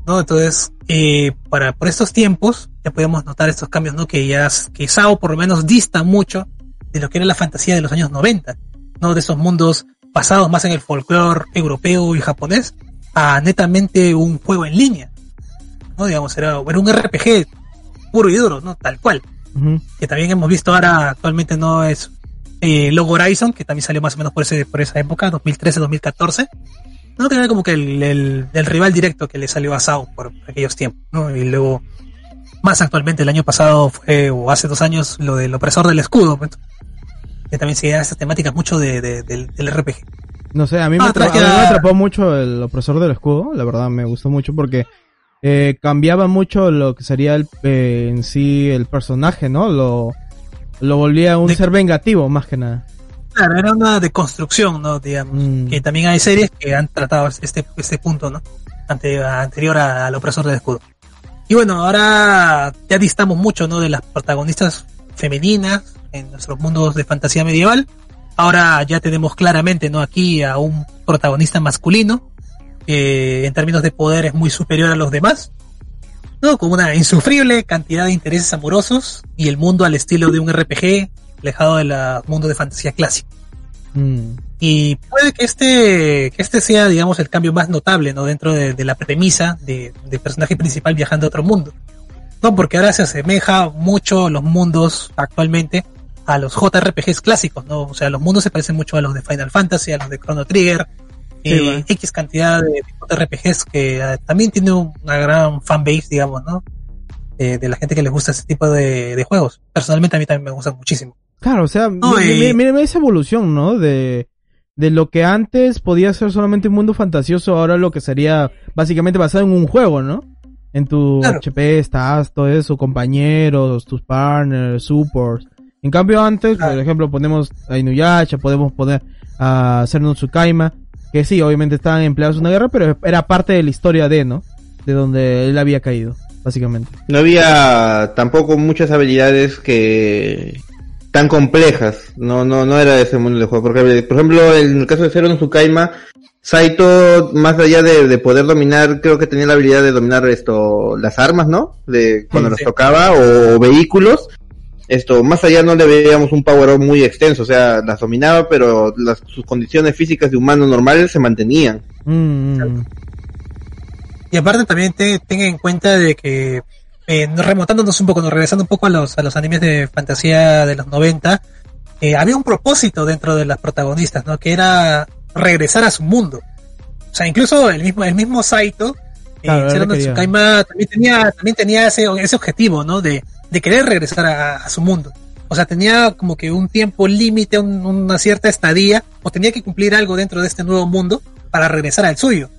¿No? Entonces, eh, para, por estos tiempos, ya podemos notar estos cambios, ¿no? Que ya, que SAO por lo menos dista mucho de lo que era la fantasía de los años 90, ¿no? De esos mundos basados más en el folclore europeo y japonés, a netamente un juego en línea. ¿No? Digamos, era, era un RPG puro y duro, ¿no? Tal cual. Que también hemos visto ahora, actualmente no es eh, Logo Horizon, que también salió más o menos por, ese, por esa época, 2013-2014. No que era como que el, el, rival directo que le salió a Sao por aquellos tiempos, ¿no? Y luego, más actualmente, el año pasado fue, o hace dos años, lo del opresor del escudo, pues, que también seguía estas temáticas mucho de, del, RPG. No sé, a mí, me, ah, atrapó, me atrapó mucho el opresor del escudo, la verdad me gustó mucho porque eh, cambiaba mucho lo que sería el, eh, en sí el personaje, ¿no? Lo, lo volvía un ser vengativo, más que nada. Claro, era una deconstrucción, ¿no? Digamos. Mm. Que también hay series que han tratado este, este punto, ¿no? Ante, anterior al opresor del escudo. Y bueno, ahora ya distamos mucho, ¿no? De las protagonistas femeninas en nuestros mundos de fantasía medieval. Ahora ya tenemos claramente, ¿no? Aquí a un protagonista masculino, en términos de poder es muy superior a los demás, ¿no? Con una insufrible cantidad de intereses amorosos y el mundo al estilo de un RPG alejado del mundo de fantasía clásico. Mm. Y puede que este, que este sea, digamos, el cambio más notable, ¿no? Dentro de, la premisa de, del personaje principal viajando a otro mundo. No, porque ahora se asemeja mucho los mundos actualmente a los JRPGs clásicos, ¿no? O sea, los mundos se parecen mucho a los de Final Fantasy, a los de Chrono Trigger, eh, X cantidad de, RPGs que eh, también tiene una gran fanbase, digamos, ¿no? de la gente que les gusta ese tipo de, juegos. Personalmente a mí también me gusta muchísimo. Claro, o sea, mira esa evolución, ¿no? De, de lo que antes podía ser solamente un mundo fantasioso, ahora lo que sería básicamente basado en un juego, ¿no? En tu HP estás, todo eso, compañeros, tus partners, supports. En cambio antes, por ejemplo, ponemos a Inuyasha, podemos poner a Cerno Tsukaima, que sí, obviamente estaban empleados en una guerra, pero era parte de la historia de, ¿no? De donde él había caído, básicamente. No había tampoco muchas habilidades que tan complejas, no, no, no era ese mundo de juego. Porque, por ejemplo, en el caso de Zero no Tsukaima, Saito, más allá de, poder dominar, creo que tenía la habilidad de dominar esto, las armas, ¿no? De cuando nos tocaba, o, vehículos. Esto, más allá no le veíamos un power up muy extenso, o sea, las dominaba, pero las, sus condiciones físicas de humano normales se mantenían. Mm, Y aparte también te, tenga en cuenta de que, eh, remontándonos un poco, regresando un poco a los, a los animes de fantasía de los 90, eh, había un propósito dentro de las protagonistas, ¿no? Que era regresar a su mundo. O sea, incluso el mismo, el mismo Saito, eh, Claro. Tsukaima, también tenía, también tenía ese, ese objetivo, ¿no? De, de querer regresar a, su mundo. O sea, tenía como que un tiempo límite, un- una cierta estadía, o tenía que cumplir algo dentro de este nuevo mundo para regresar al suyo.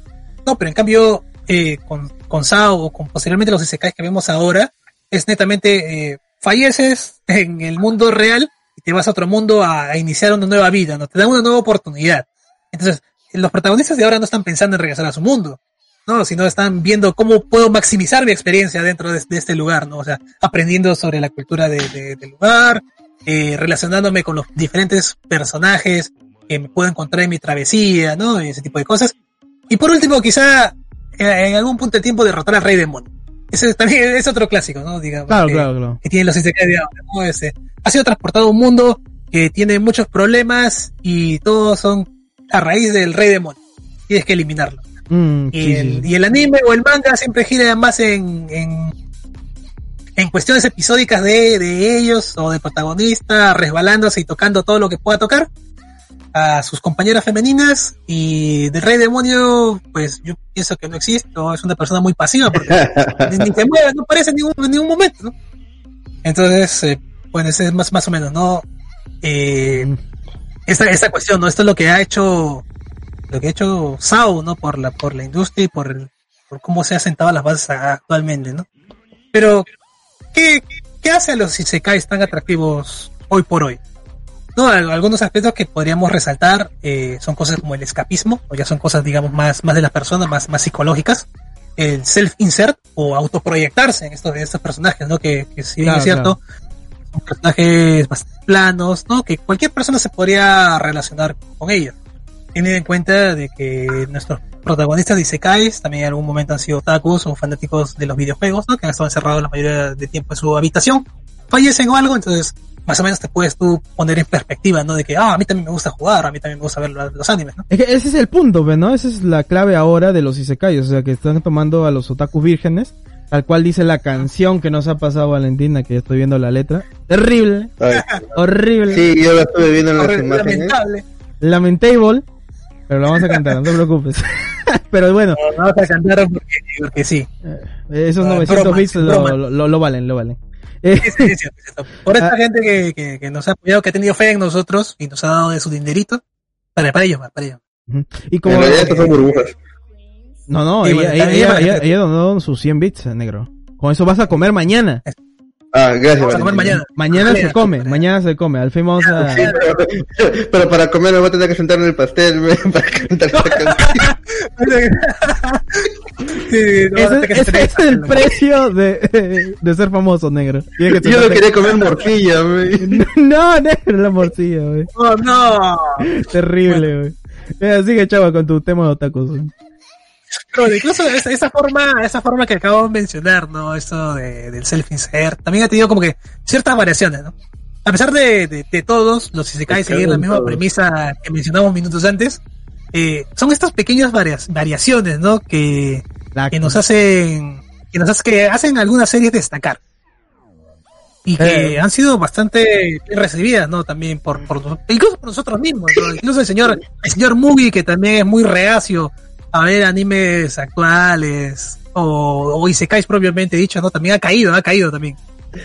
No, pero en cambio, eh, con, con Sao o con posteriormente los isekais que vemos ahora, es netamente, eh, falleces en el mundo real y te vas a otro mundo a, a iniciar una nueva vida, ¿no? Te dan una nueva oportunidad. Entonces, los protagonistas de ahora no están pensando en regresar a su mundo, ¿no? Sino están viendo cómo puedo maximizar mi experiencia dentro de, de este lugar, ¿no? O sea, aprendiendo sobre la cultura de- de- del lugar, eh, relacionándome con los diferentes personajes que me puedo encontrar en mi travesía, ¿no? Y ese tipo de cosas. Y por último, quizá eh, en algún punto de tiempo derrotar al Rey Demonio. Ese también es otro clásico, ¿no? Digamos. Claro, que, claro, claro. que tienen los Isekai de ahora, ¿no? Ese, ha sido transportado a un mundo que tiene muchos problemas y todos son a raíz del Rey Demonio. Tienes que eliminarlo. Mm, Y, sí, el, sí. y el anime o el manga siempre gira más en, en, en cuestiones episódicas de, de ellos o de protagonista resbalándose y tocando todo lo que pueda tocar a sus compañeras femeninas y del rey demonio pues yo pienso que no existe o es una persona muy pasiva porque ni, ni se mueve, no aparece en ningún, en ningún momento, ¿no? Entonces, eh, bueno, ese es más, más o menos, ¿no? Eh, esta, esta cuestión, ¿no? Esto es lo que ha hecho, lo que ha hecho Sao, ¿no? Por la, por la industria y por el, por cómo se ha sentado las bases actualmente, ¿no? Pero, ¿qué, qué hace a los Isekais tan atractivos hoy por hoy? No, Al- algunos aspectos que podríamos resaltar eh, son cosas como el escapismo, o ya son cosas, digamos, más, más de las personas, más, más psicológicas. El self-insert o autoproyectarse en estos, en estos personajes, ¿no? Que, que si bien Claro, es cierto, son personajes bastante planos, ¿no? Que cualquier persona se podría relacionar con ellos. Teniendo en cuenta de que nuestros protagonistas de Isekais también en algún momento han sido otakus o fanáticos de los videojuegos, ¿no? Que han estado encerrados la mayoría de tiempo en su habitación, fallecen o algo, entonces más o menos te puedes tú poner en perspectiva, ¿no? De que, ah, a mí también me gusta jugar, a mí también me gusta ver los, animes, ¿no? Es que ese es el punto, ¿ve, ¿no? Esa es la clave ahora de los isekais, o sea, que están tomando a los otaku vírgenes, tal cual dice la canción que nos ha pasado Valentina, que ya estoy viendo la letra. Terrible, Ay, horrible, sí, yo la estuve viendo en las imágenes. lamentable. lamentable, pero lo vamos a cantar, no te preocupes. pero bueno, No, vamos a cantar porque, porque sí. eh, esos Ah, 900 broma, bits lo, lo, lo- lo valen, lo valen. Eh, Sí, sí, sí, sí. Por esta Ah. gente que, que, que nos ha apoyado, que ha tenido fe en nosotros y nos ha dado de su dinerito, para, para ellos, para ellos. y como... En estas son burbujas. No, no, Sí, ella, bueno, ella, ella, ella donó sus 100 bits, eh, negro. Con eso vas a comer mañana. Ah, gracias. Vamos a comer mañana. Mañana se come, mañana. se come. Al fin vamos a... Sí, pero, pero para comer me voy a tener que sentar en el pastel me, para cantar esta canción. Sí, no, Ese, es el precio de, de ser famoso, negro. Que Yo no quería comer morcilla, me. No, negro, la morcilla, güey. Oh, no. Terrible, güey. Sigue, chava, con tu tema de otakus. güey. Pero incluso esa, esa forma, esa forma que acabo de mencionar, ¿no? Esto de, del self-insert, también ha tenido como que ciertas variaciones, ¿no? A pesar de, de, de todos los Isekai Es que seguir la misma todos. premisa que mencionamos minutos antes, eh, son estas pequeñas varias, variaciones, ¿no? Que, que nos hacen, que nos hace, que hacen algunas series destacar. Y que Eh. han sido bastante bien recibidas, ¿no? También por, por incluso por nosotros mismos, ¿no? Incluso el señor, el señor Mugi, que también es muy reacio a ver animes actuales, o, o Isekais propiamente dicho, ¿no? También ha caído, ha caído también.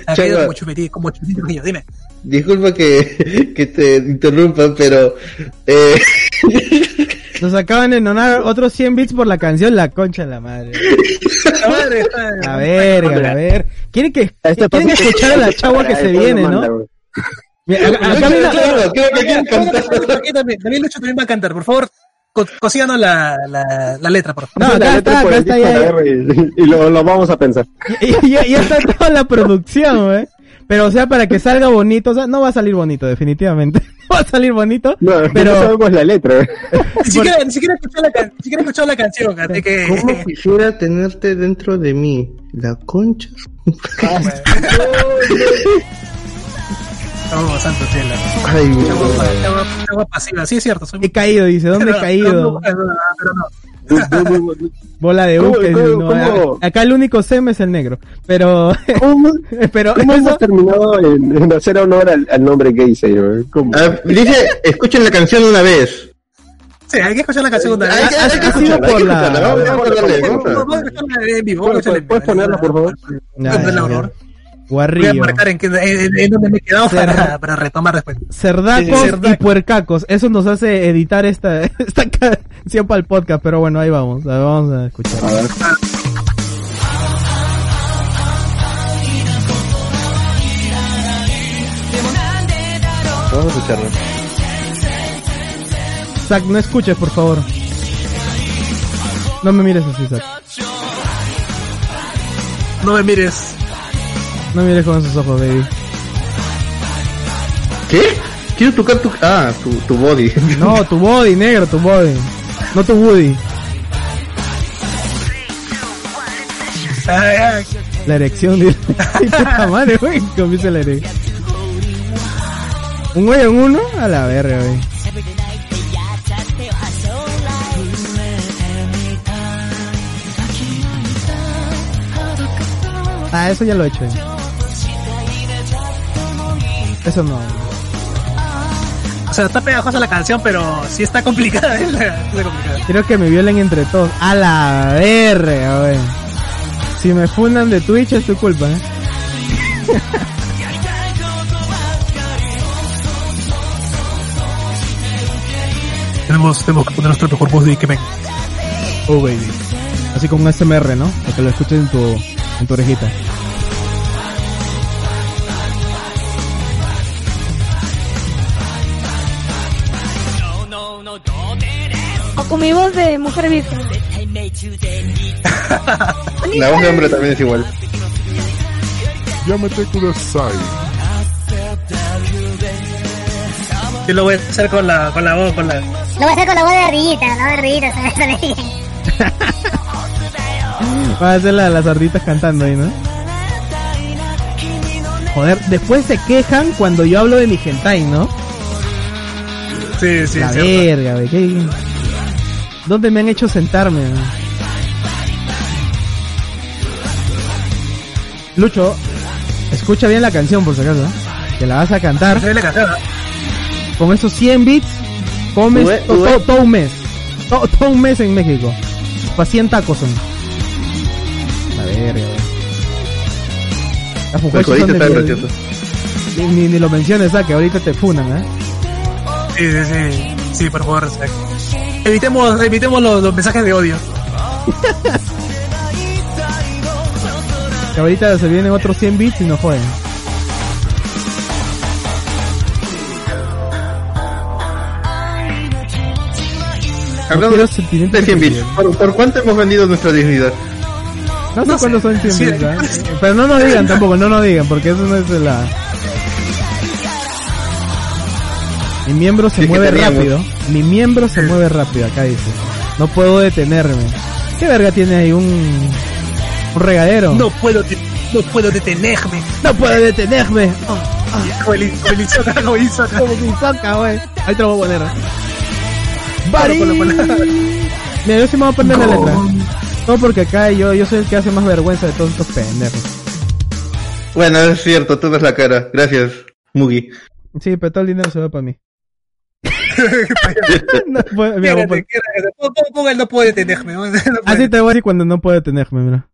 Ha caído como chupetito, como chupetito Trujillo, dime. Disculpa que, que te interrumpa, pero eh, Nos acaban de donar otros 100 bits por la canción La Concha de la Madre. La verga, la ver. Quieren que, Este quieren escuchar a la chagua que se viene, ¿no? acá- también Lucho también va a cantar, por favor, co cosíganos la, la, la letra, por favor. No, La acá letra está, por acá el está ya. y, y lo, lo vamos a pensar. Y ya, ya está toda la producción, güey. Pero, o sea, para que salga bonito, o sea, no va a salir bonito, definitivamente. No va a salir bonito, No, pero... no sabemos la letra. güey. Ni siquiera, ni siquiera escuchó la, can- ni siquiera escuchó la canción, así que... ¿cómo quisiera tenerte dentro de mí? La concha. Santo cielo. Ay, pasiva, sí es cierto. Soy He caído, dice, ¿dónde he caído? pero no, pero no. Bola de ¿Cómo- buques. cómo- no, Acá el único SEM es el negro. Pero, ¿Cómo, pero cómo eso- hemos terminado en, en hacer honor al, al nombre gay, señor? ¿Cómo? Ah, dice, escuchen la canción una vez. Sí, hay que escuchar la canción una vez. que- hay que escucharla, hay por que escucharla, ¿Puedes- ponerla, por favor? Ya, Ponte horror. Voy a Guarrillo. marcar en, qué- en, en donde me he quedado para, para retomar después. Cerdacos cerdaco. y puercacos. Eso nos hace editar esta, esta canción para el podcast. Pero bueno, ahí vamos. a ver, Vamos a escuchar. A ver. Vamos a escucharlo. Zack, no escuches, por favor. No me mires así, Zack. No me mires. No mires con esos ojos, baby. ¿Qué? Quiero tocar tu... Ah, tu, tu body. No, tu body, negro, tu body. No tu Woody. Ay, ay. La erección. Ay, puta madre, güey. Comienza la erección. ¿Un güey en uno? A la verga, güey. Ah, eso ya lo he hecho. ya. Eso no. O sea, está pegajosa la canción, pero sí está complicada. ¿eh? Está complicada. Quiero que me violen entre todos. A la verga, güey. Si me fundan de Twitch es tu culpa, eh. Tenemos, tenemos que poner nuestro mejor voz de Ikemen. Oh, baby. Así como un SMR, ¿no? Para que lo escuches en tu, en tu orejita. Con mi voz de mujer virgen. La voz de hombre también es igual. Llámate Kudasai. Yo lo voy a hacer con la, con la voz, con la... Lo voy a hacer con la voz de ardillita, la voz de ardillita, se me sale bien. Va a hacer la, las arditas cantando ahí, ¿no? Joder, después se quejan cuando yo hablo de mi hentai, ¿no? Sí, sí, la cierto. verga, güey. ¿Dónde me han hecho sentarme? Lucho, escucha bien la canción por si acaso, ¿eh? que la vas a cantar. ¿no? Con esos 100 bits, comes to- to- todo un mes. To- Todo un mes en México. Pa' 100 tacos son. La verga. Las mujeres son de. Ni, ni, ni lo menciones, ¿ah? que ahorita te funan, ¿eh? Sí, sí, sí. Sí, por favor, Zack. Evitemos, evitemos los, los mensajes de odio. Ahorita se vienen otros 100 bits y no joden. No Hablando de 100 bits. ¿Por, por cuánto hemos vendido nuestra dignidad? No sé No sé. cuántos son 100 Sí, bits, ¿ah? Pero no nos digan tampoco, no nos digan, porque eso no es la... Mi miembro se Sí, mueve rápido. Mi miembro se mueve rápido, acá dice. No puedo detenerme. ¿Qué verga tiene ahí? Un... Un regadero. No puedo, no puedo detenerme. no puedo detenerme. Oh, Como el, como el como el Isoka. como güey. Ahí te lo voy a poner. Bari. Mira, yo sí me voy a poner la letra. No, porque acá yo, yo soy el que hace más vergüenza de todos estos pendejos. Bueno, es cierto, tú ves la cara. Gracias, Mugi. Sí, pero todo el dinero se va para mí. no mira, Ponga el no puedo detenerme. ¿no? No. Así te voy a decir cuando no puedo detenerme, mira.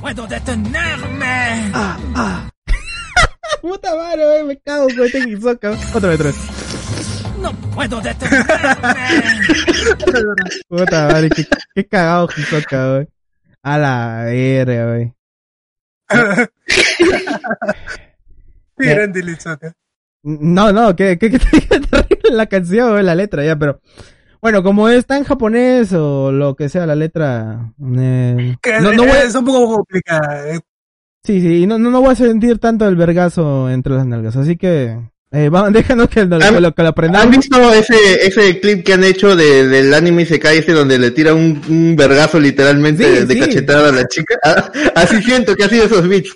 Puedo detenerme. Puta madre, me cago con este Hisoka. Otra vez, otra vez. No puedo detenerme. Puta madre, qué, qué cagado Hisoka. A la verga. Qué grande el. No, no, que, que, que terrible la canción, güey, la letra, ya, pero... Bueno, como está en japonés o lo que sea la letra... eh, no, no voy a- Es un poco complicada. eh. Sí, sí, y no, no, no voy a sentir tanto el vergazo entre las nalgas, así que Eh, va- déjanos que lo, que lo, que lo ¿Han aprendamos. visto ese, ese clip que han hecho de, del anime se cae ese donde le tira un, un vergazo literalmente Sí, de, de sí. cachetada a la chica? Ah, Así siento que ha sido esos beats.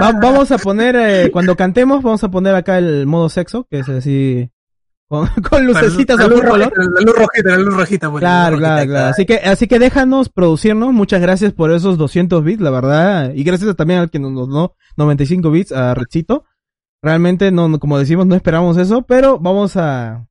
Va- vamos a poner, eh, cuando cantemos, vamos a poner acá el modo sexo, que es así, con, con lucecitas la, a luz rojita, la luz rojita, la luz rojita. pues, la Claro, luz claro, rojita, claro. Así que, así que déjanos producirnos. Muchas gracias por esos 200 bits, la verdad. Y gracias también al que nos donó 95 bits, a Rechito. Realmente, no, como decimos, no esperamos eso, pero vamos a,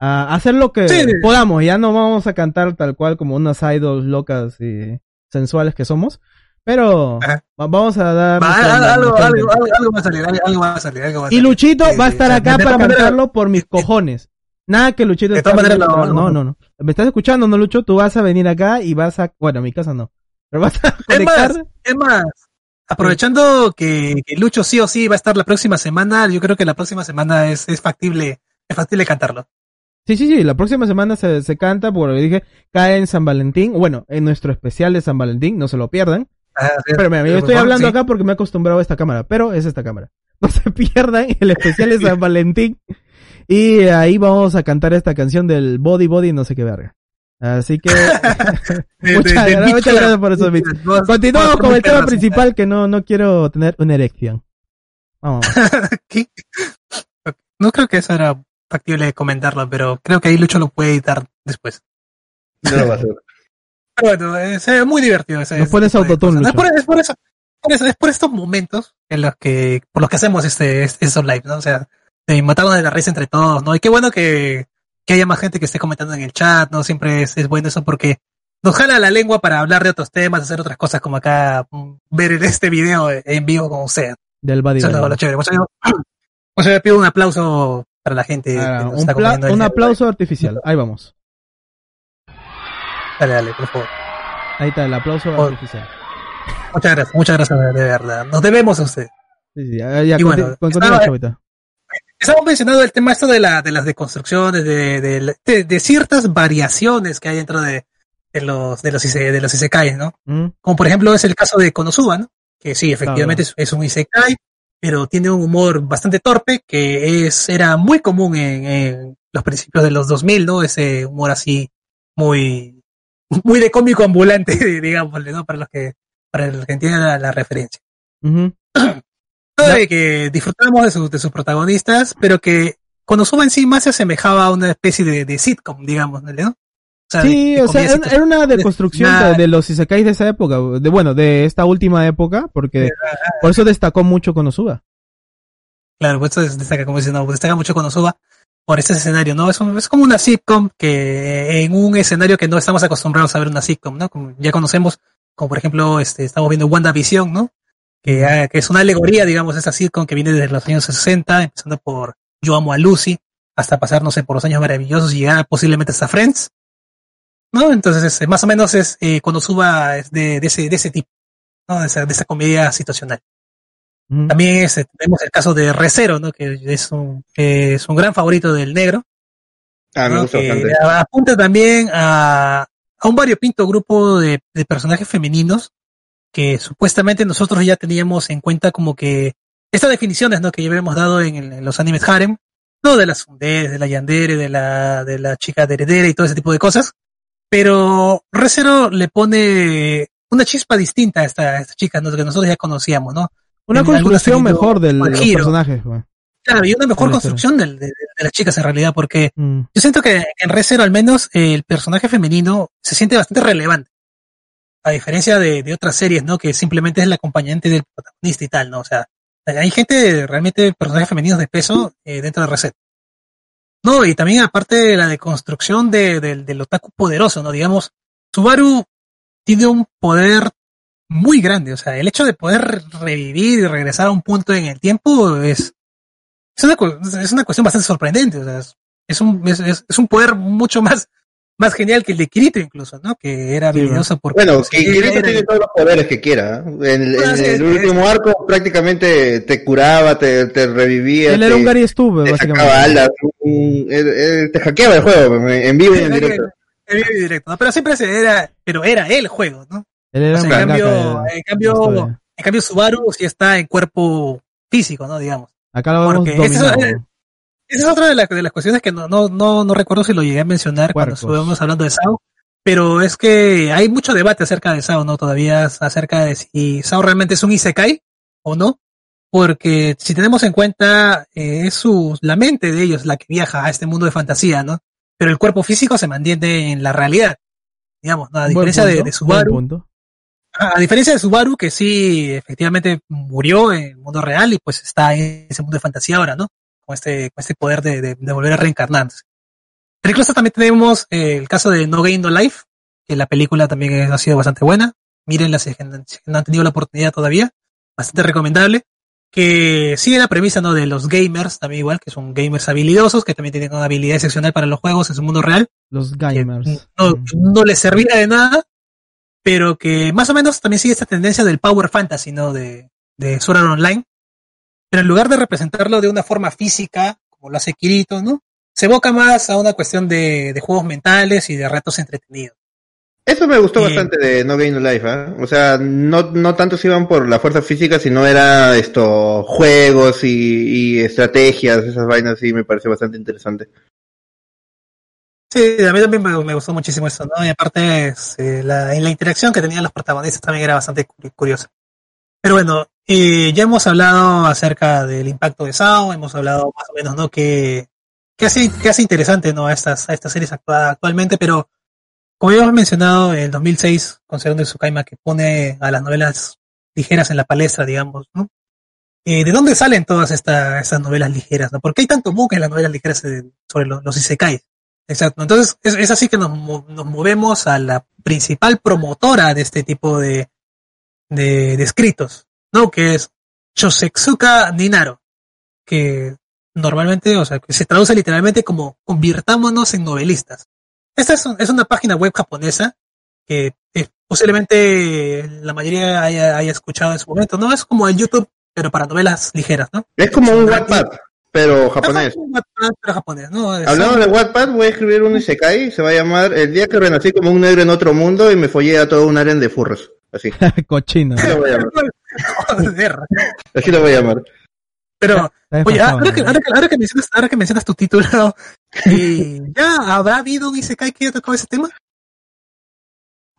a hacer lo que Sí. podamos. Ya no vamos a cantar tal cual como unas idols locas y sensuales que somos. Pero Ajá. vamos a dar. Va, nuestra- algo, algo, nuestra algo, intento. algo- algo va a salir, algo, va a salir, algo va a Y salir. Luchito Sí, va a estar sí. acá para cantarlo por mis cojones. Nada que Luchito está viniendo- no, no, no, no. ¿Me estás escuchando, no, Lucho? Tú vas a venir acá y vas a, bueno, a mi casa no. Pero vas a Es conectar. más, es más, aprovechando que, que Lucho sí o sí va a estar la próxima semana, yo creo que la próxima semana es, es factible, es factible cantarlo. Sí, sí, sí, la próxima semana se, se canta, por lo que dije, cae en San Valentín. Bueno, en nuestro especial de San Valentín, no se lo pierdan. Ah, sí, Pero mira, yo estoy favor, hablando sí. acá porque me he acostumbrado a esta cámara, pero es esta cámara. No se pierdan el especial de San Valentín. Y ahí vamos a cantar esta canción del Body Body no sé qué verga. Así que muchas, de- de gra- Beat muchas gracias por esos bits. Vos- Continuamos con el tema principal que no, no quiero tener una erección. Vamos. ¿Qué? No creo que eso era factible comentarlo, pero creo que ahí Lucho lo puede editar después. No lo va a hacer. Pero bueno, es eh, muy divertido. Ese, Nos ese pones autotune. Es Lucho. por, es por eso, por eso- es por estos momentos en los que, por los que hacemos este, este esos live, ¿no? O sea, de matarnos de la risa entre todos, ¿no? Y qué bueno que, que haya más gente que esté comentando en el chat, ¿no? Siempre es, es bueno eso porque nos jala la lengua para hablar de otros temas, hacer otras cosas como acá, mm, ver en este video en vivo con usted. Del Body Eso es lo, chévere. Pues yo, pues yo le pido un aplauso para la gente Ah, que nos un, está pla- un aplauso artificial. Ahí vamos. Dale, dale, por favor. Ahí está, el aplauso Oh. artificial. Muchas gracias, muchas gracias de verdad. Nos debemos a usted. Sí, sí, ya, ya Y bueno, estaba-. Estamos mencionando el tema esto de, la, de las deconstrucciones, de, de, de- ciertas variaciones que hay dentro de, de los de los, ise- de los isekais, ¿no? ¿Mm? Como por ejemplo es el caso de Konosuba, ¿no? Que sí, efectivamente es, es un isekai, pero tiene un humor bastante torpe que es era muy común en, en los principios de los 2000, ¿no? Ese humor así muy muy de cómico ambulante, digámosle, ¿no? Para los que para los que entiendan la, la referencia. de que disfrutamos de sus, de sus protagonistas, pero que Konosuba en sí más se asemejaba a una especie de, de sitcom, digamos, ¿no? O sea, Sí, de- de o sea, era era una deconstrucción de, los isekais de esa época, de bueno, de esta última época, porque por eso destacó mucho Konosuba. Claro, pues eso destaca, como dice, no, destaca mucho Konosuba por ese escenario, ¿no? Es, un- es como una sitcom que en un escenario que no estamos acostumbrados a ver una sitcom, ¿no? Como ya conocemos, como por ejemplo, este, estamos viendo WandaVision, ¿no? Que, ah, que es una alegoría, digamos, esa sitcom que viene desde los años 60, empezando por Yo amo a Lucy, hasta pasar, no sé, por los años maravillosos y llegar posiblemente hasta Friends. ¿No? Entonces, es- más o menos es, eh, Konosuba es de, de ese, de ese tipo, ¿no? De esa, de esa comedia situacional. Ujú. También este, tenemos el caso de Recero, ¿no? Que es un, que es un gran favorito del negro. Ah, me ¿no? gusta que bastante. apunta también a, a un variopinto grupo de, de personajes femeninos que supuestamente nosotros ya teníamos en cuenta como que estas definiciones, ¿no? Que ya habíamos dado en, el- en los animes harem, ¿no? De las sunderes, de la yandere, de la, de la chica de heredera y todo ese tipo de cosas. Pero Recero le pone una chispa distinta a esta, a esta chica, ¿no? Que nosotros ya conocíamos, ¿no? Una en construcción mejor del- de los personajes. Claro, y una mejor construcción del- de, las chicas en realidad, porque Mm. yo siento que en Recero al menos el personaje femenino se siente bastante relevante. A diferencia de, de otras series, ¿no? Que simplemente es la acompañante del protagonista y tal, ¿no? O sea, hay gente, realmente personajes femeninos de peso eh, dentro de Reset. No, y también aparte de la deconstrucción de, del- del otaku poderoso, ¿no? Digamos, Subaru tiene un poder muy grande. O sea, el hecho de poder revivir y regresar a un punto en el tiempo es, es una, es una cuestión bastante sorprendente. O sea, es, un, es un poder mucho más, más genial que el de Kirito incluso, ¿no? Que era Sí, habilidoso porque Bueno, que Kirito era- tiene todos los poderes que quiera. ¿eh? En, en sí, el último arco prácticamente te curaba, te, te revivía, Él era un Gary Stu, te básicamente. te hackeaba el juego en vivo y en directo. en vivo y directo, ¿no? Pero siempre era, pero era el juego, ¿no? Él era O sea, un en cambio, en cambio, en cambio Subaru sí está en cuerpo físico, ¿no? Digamos. Acá lo vemos dominado. es, esa es otra de, las de las cuestiones que no, no, no, no recuerdo si lo llegué a mencionar cuando estuvimos hablando de SAO, pero es que hay mucho debate acerca de SAO, ¿no? Todavía acerca de si SAO realmente es un Isekai o no, porque si tenemos en cuenta, eh, es su, la mente de ellos la que viaja a este mundo de fantasía, ¿no? Pero el cuerpo físico se mantiene en la realidad, digamos, ¿no? A diferencia de, punto, de Subaru, a diferencia de Subaru, que sí, efectivamente murió en el mundo real y pues está en ese mundo de fantasía ahora, ¿no? Con este, con este poder de, de, de volver a reencarnarse. Pero incluso también tenemos eh, el caso de No Game No Life, que la película también ha sido bastante buena. Mírenla si es que no si no han tenido la oportunidad todavía. Bastante recomendable. Que sigue la premisa, ¿no? De los gamers, también igual, que son gamers habilidosos, que también tienen una habilidad excepcional para los juegos en su mundo real Los gamers. no, Mm. no les servirá de nada, pero que más o menos también sigue esta tendencia del Power Fantasy, ¿no? De, de Sword Art Online. Pero en lugar de representarlo de una forma física, como lo hace Kirito, ¿no? Se evoca más a una cuestión de, de juegos mentales y de retos entretenidos. Eso me gustó Bien. bastante de No Game No Life, ¿ah? O sea, no, no tanto se iban por la fuerza física, sino era esto, juegos y, y estrategias, esas vainas, sí me parece bastante interesante. Sí, a mí también me, me gustó muchísimo eso, ¿no? Y aparte, es, eh, la, en la interacción que tenían los protagonistas también era bastante cu- curiosa. Pero bueno, eh, ya hemos hablado acerca del impacto de SAO, hemos hablado más o menos, ¿no? Que, que hace, interesante, ¿no? A estas, a estas series actua- actualmente, pero como ya hemos mencionado, en 2006, con Serón de Tsukaima, que pone a las novelas ligeras en la palestra, digamos, ¿no? Eh, ¿De dónde salen todas esta- estas novelas ligeras, no? ¿Por qué hay tanto boom en las novelas ligeras eh, sobre los, los? Exacto. Entonces, es, es así que nos, nos movemos a la principal promotora de este tipo de, de, de escritos, ¿no? Que es Shosetsuka Ninaro, que normalmente, o sea, que se traduce literalmente como convirtámonos en novelistas. Esta es, un- es una página web japonesa que eh, posiblemente la mayoría haya, haya escuchado en su momento, ¿no? Es como el YouTube, pero para novelas ligeras, ¿no? Es como un Wattpad, pero japonés. Un Wattpad, pero japonés, ¿no? Hablando de Wattpad, voy a escribir un Isekai, se va a llamar El día que renací como un negro en otro mundo y me follé a todo un aren de furros. Así. Cochino. Así lo voy a llamar. Joder. Así lo voy a llamar. Pero, oye, desfasado, ahora que, ¿no? ahora, que, ahora que mencionas, ahora que mencionas tu título, y ¿ya habrá habido un Isekai que haya tocado ese tema?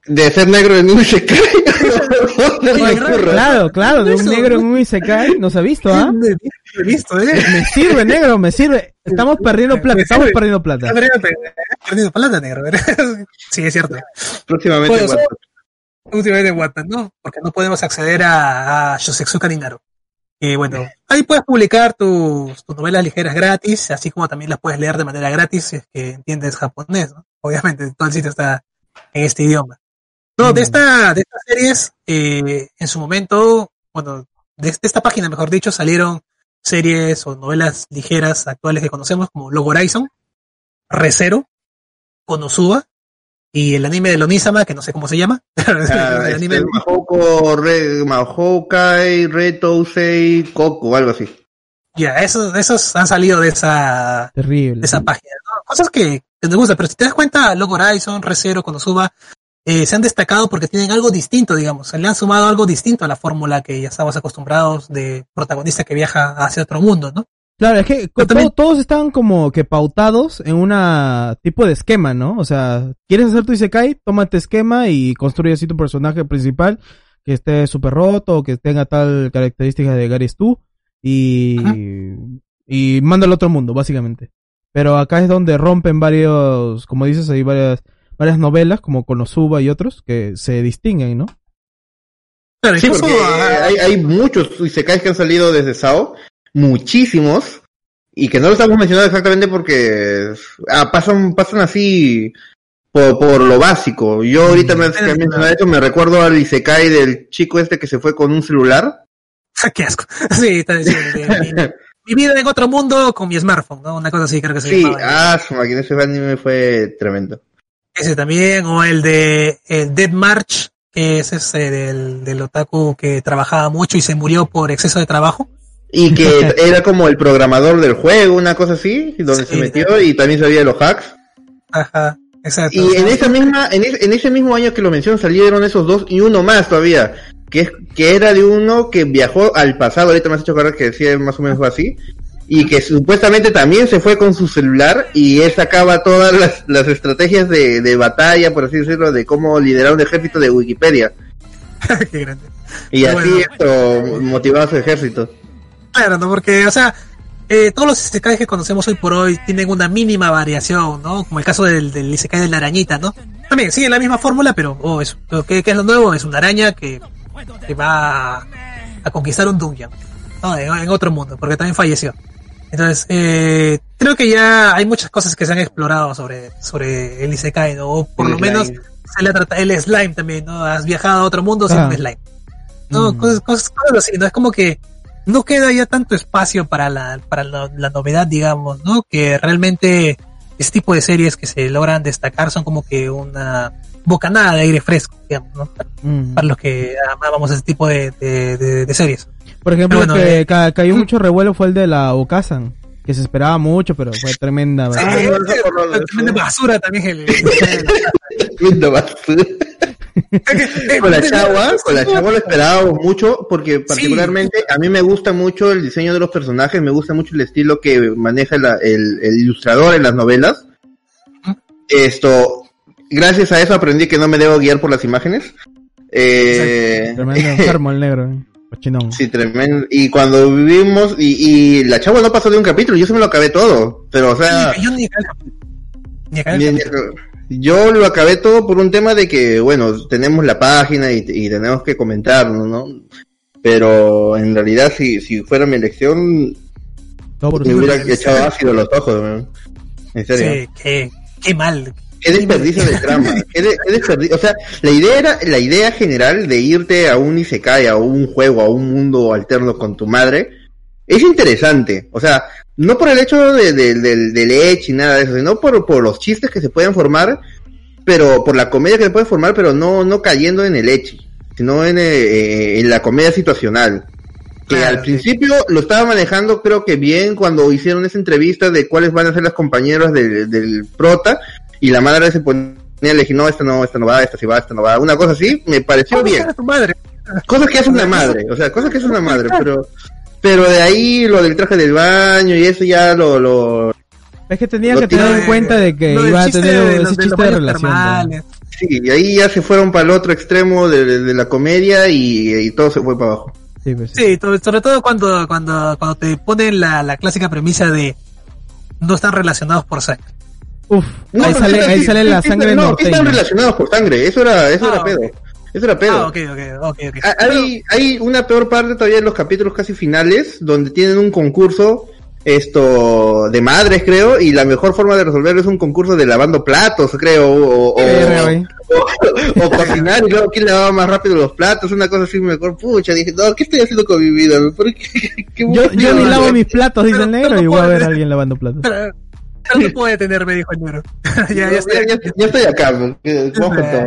De ser negro en un Isekai. Furros. Claro, claro, de un negro ¿no? en un Isekai, no se ha visto, ¿ah? No visto, no visto, ¿eh? Me sirve, negro, me sirve. Estamos perdiendo plata, estamos sirve. perdiendo plata. Perdido plata, negro. sí, es cierto. Próximamente en Bueno, En Wattpad, ¿no? Porque no podemos acceder a, a Shosetsuka. Y bueno, ahí puedes publicar tus, tus novelas ligeras gratis, así como también las puedes leer de manera gratis si es que entiendes japonés, ¿no? Obviamente, todo el sitio está en este idioma. No, de Mm. esta, de estas series, eh, en su momento, bueno, de, de esta página, mejor dicho, salieron series o novelas ligeras actuales que conocemos como Log Horizon, ReZero, Konosuba, y el anime de Lonisama, que no sé cómo se llama. Ah, el anime este, Mahoko, Re, Mahokai, Retousei, Coco, algo así. Ya, esos, esos han salido de esa, Terrible. de esa página, ¿no? Cosas que, que nos gustan, pero si te das cuenta, Log Horizon, ReZero, Konosuba, eh, se han destacado porque tienen algo distinto, digamos, se le han sumado algo distinto a la fórmula que ya estamos acostumbrados de protagonista que viaja hacia otro mundo, ¿no? Claro, es que todos están como que pautados en una tipo de esquema, ¿no? O sea, ¿quieres hacer tu Isekai? Tómate esquema y construye así tu personaje principal que esté súper roto o que tenga tal característica de Gary Stu y, Ajá. y mándalo a otro mundo, básicamente. Pero acá es donde rompen varios, como dices, hay varias, varias novelas como Konosuba y otros que se distinguen, ¿no? Claro, Sí, porque hay, hay muchos Isekais que han salido desde SAO, muchísimos, y que no lo estamos mencionando exactamente porque ah, pasan, pasan así por, por lo básico. Yo ahorita me que mencionado esto, me recuerdo al Isekai del chico este que se fue con un celular. qué asco. Sí, está diciendo, mi, vida en otro mundo con mi smartphone, ¿no? Una cosa así creo que se Sí, llamaba. ah, su máquina, ese anime fue tremendo. Ese también, o el de el Dead March, que es ese del, del otaku que trabajaba mucho y se murió por exceso de trabajo. Y que era como el programador del juego, una cosa así, donde Sí, se metió y también sabía de los hacks. Ajá, exacto. Y en esa misma, en, es- en ese mismo año que lo menciono salieron esos dos y uno más todavía. que, es, que era de uno que viajó al pasado, ahorita me has hecho acordar que decía más o menos así, y que supuestamente también se fue con su celular y él sacaba todas las, las estrategias de, de batalla, por así decirlo, de cómo liderar un ejército de Wikipedia. Qué grande. Y así Bueno. esto motivaba a su ejército. Claro, ¿no? Porque, o sea, eh, todos los isekais que conocemos hoy por hoy tienen una mínima variación, ¿no? Como el caso del, del isekai de la arañita, ¿no? También sigue la misma fórmula, pero, oh, es, lo que, que es lo nuevo? Es una araña que, que va a, a conquistar un dungeon, ¿no? En, en otro mundo, porque también falleció. Entonces, eh, creo que ya hay muchas cosas que se han explorado sobre, sobre el isekai, ¿no? O por El lo menos se le trata el slime también, ¿no? Has viajado a otro mundo sin Ah. un slime. No, Mm. cosas, cosas, cosas así, ¿no? Es como que no queda ya tanto espacio para la, para la, la novedad, digamos, ¿no? Que realmente este tipo de series que se logran destacar son como que una bocanada de aire fresco, digamos, ¿no? Mm. Para los que amábamos ese tipo de, de, de- de series. Por ejemplo, Bueno, que eh, ca- cayó mm. mucho revuelo fue el de la Okazan, que se esperaba mucho, pero fue tremenda. Sí, ¿verdad? Tremenda basura también el, Lindo, basura. con la chagua, con la chagua lo esperábamos mucho porque particularmente a mí me gusta mucho el diseño de los personajes, me gusta mucho el estilo que maneja la- el, el ilustrador en las novelas. Esto, gracias a eso aprendí que no me debo guiar por las imágenes. Eh, Tremendo enfermo el negro. eh. Cochinón. sí, tremendo. Y cuando vivimos, y, y la chagua no pasó de un capítulo, yo se me lo acabé todo. Pero, o sea, Yo ni acabé. Ni acabé. Yo lo acabé todo por un tema de que, bueno, tenemos la página y, y tenemos que comentarlo, ¿no? Pero en realidad, si, si fuera mi elección, me hubiera echado ácido a los ojos, ¿no? En serio. Sí, qué, qué mal. Qué desperdicio de trama. Qué, de- qué desperdicio. O sea, la idea era, la idea general de irte a un Isekai, a un juego, a un mundo alterno con tu madre, es interesante. O sea, no por el hecho de, ecchi y nada de eso, sino por, por los chistes que se pueden formar, pero por la comedia que se puede formar, pero no, no cayendo en el ecchi, sino en, eh, en la comedia situacional. Que Claro, al sí. principio lo estaba manejando creo que bien cuando hicieron esa entrevista de cuáles van a ser las compañeras del, del prota y la madre se ponía a elegir, no, esta no, esta no va, esta sí va, esta no va, una cosa así, me pareció ¿Cómo bien. madre? Cosas que hace una madre, o sea, cosas que hace una madre, pero pero de ahí lo del traje del baño y eso ya lo, lo Es que tenía Lo que tener de- en cuenta de que iba a tener de ese de chiste de baños relación. sí, y ahí ya se fueron para el otro extremo de, de- de la comedia y, y todo se fue para abajo. Sí, pues, sí. Sí, to- sobre todo cuando, cuando, cuando te ponen la, la clásica premisa de no están relacionados por sangre. Uf, No, ahí sale, ahí sí, sale la sí, sangre no, sí están norteña. relacionados por sangre, eso era, eso era pedo. Eso era pedo. Ah, ok, ok, ok, ok. Ha- Hay, hay una peor parte todavía en los capítulos casi finales, donde tienen un concurso esto de madres, creo, y la mejor forma de resolverlo es un concurso de lavando platos, creo, o, o, Verga, güey. o- o cocinar y luego quién lavaba más rápido los platos, una cosa así mejor. Pucha, dije, no, ¿qué estoy haciendo con mi vida? ¿Por qué- qué Yo, yo ni lavo mis platos, dice el negro, y voy a ver a alguien lavando platos. No puede tener, me dijo el negro. ya, ya, Ya, está. ya- ya estoy acá, porque vamos con todo.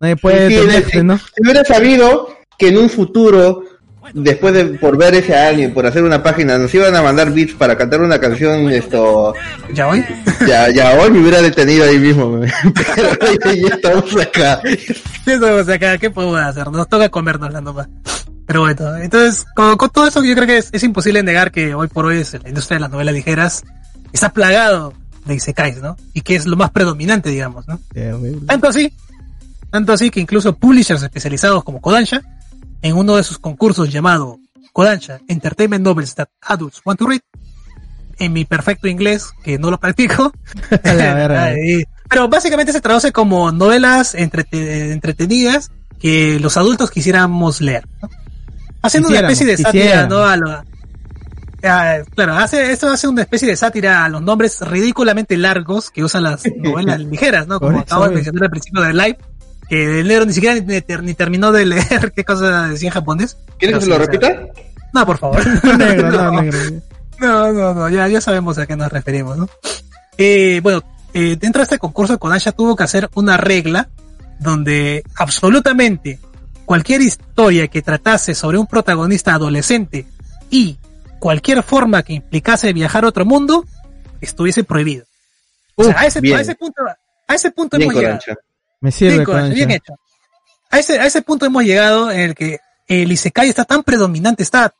Nadie puede detenerse. ¿no? Si hubiera sabido que en un futuro, después de por ver ese anime, por hacer una página, nos iban a mandar beats para cantar una canción, esto, ¿Ya hoy? ya, ya hoy me hubiera detenido ahí mismo. me. Pero ya estamos acá. Eso, o sea, ¿qué- ¿qué podemos hacer? Nos toca comérnosla nomás. Pero bueno, entonces, con, con todo eso yo creo que es, es imposible negar que hoy por hoy es la industria de las novelas ligeras está plagado de isekais, ¿no? Y que es lo más predominante, digamos, ¿no? Tanto así, tanto así que incluso publishers especializados como Kodansha, en uno de sus concursos llamado Kodansha Entertainment Novels That Adults Want to Read, en mi perfecto inglés, que no lo practico, pero básicamente se traduce como novelas entrete- entretenidas que los adultos quisiéramos leer, ¿no? Haciendo una especie de sátira. ¿no? A lo- Ah, claro, hace, esto hace una especie de sátira a los nombres ridículamente largos que usan las novelas ligeras, ¿no? Como acabo de mencionar al principio del live, que el negro ni siquiera ni, ter- ni terminó de leer qué cosa decía en japonés. ¿Quieres que se Pero lo sea, repita? No, por favor. negro, no, No. negro. No, no, no, ya, ya sabemos a qué nos referimos, ¿no? Eh, bueno, eh, dentro de este concurso Kodansha tuvo que hacer una regla donde absolutamente cualquier historia que tratase sobre un protagonista adolescente y cualquier forma que implicase viajar a otro mundo estuviese prohibido. O sea, a ese, bien. a ese punto, a ese punto Bien, hemos llegado. Corancha. Me sirve Bien, con Kodansha, bien hecho. A ese, a ese punto hemos llegado en el que el Isekai está tan predominante, está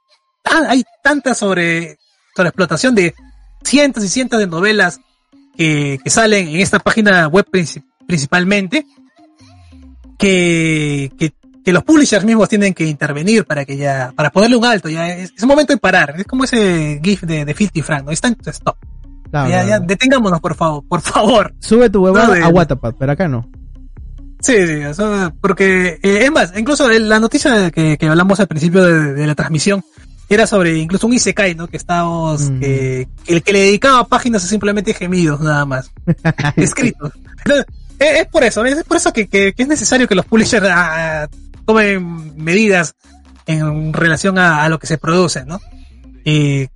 tan, hay tanta sobre, sobre explotación de cientos y cientos de novelas que, que salen en esta página web princi- principalmente, que, que, que los publishers mismos tienen que intervenir para que ya, para ponerle un alto, ya es, es un momento de parar, es como ese GIF de, de Filthy Frank, ¿no? Está stop. Claro, ya, detengámonos, por favor, por favor. Sube tu huevada No, a Wattpad, pero acá no. Sí, sí, eso, porque, eh, es más, incluso la noticia que, que hablamos al principio de, de la transmisión era sobre incluso un Isekai, ¿no? Que estábamos, Mm. que, que el que le dedicaba páginas a simplemente gemidos, nada más. Escritos. Entonces, es, es por eso, es por eso que, que- que es necesario que los publishers ah, tomen medidas en relación a, a lo que se produce, ¿no? Y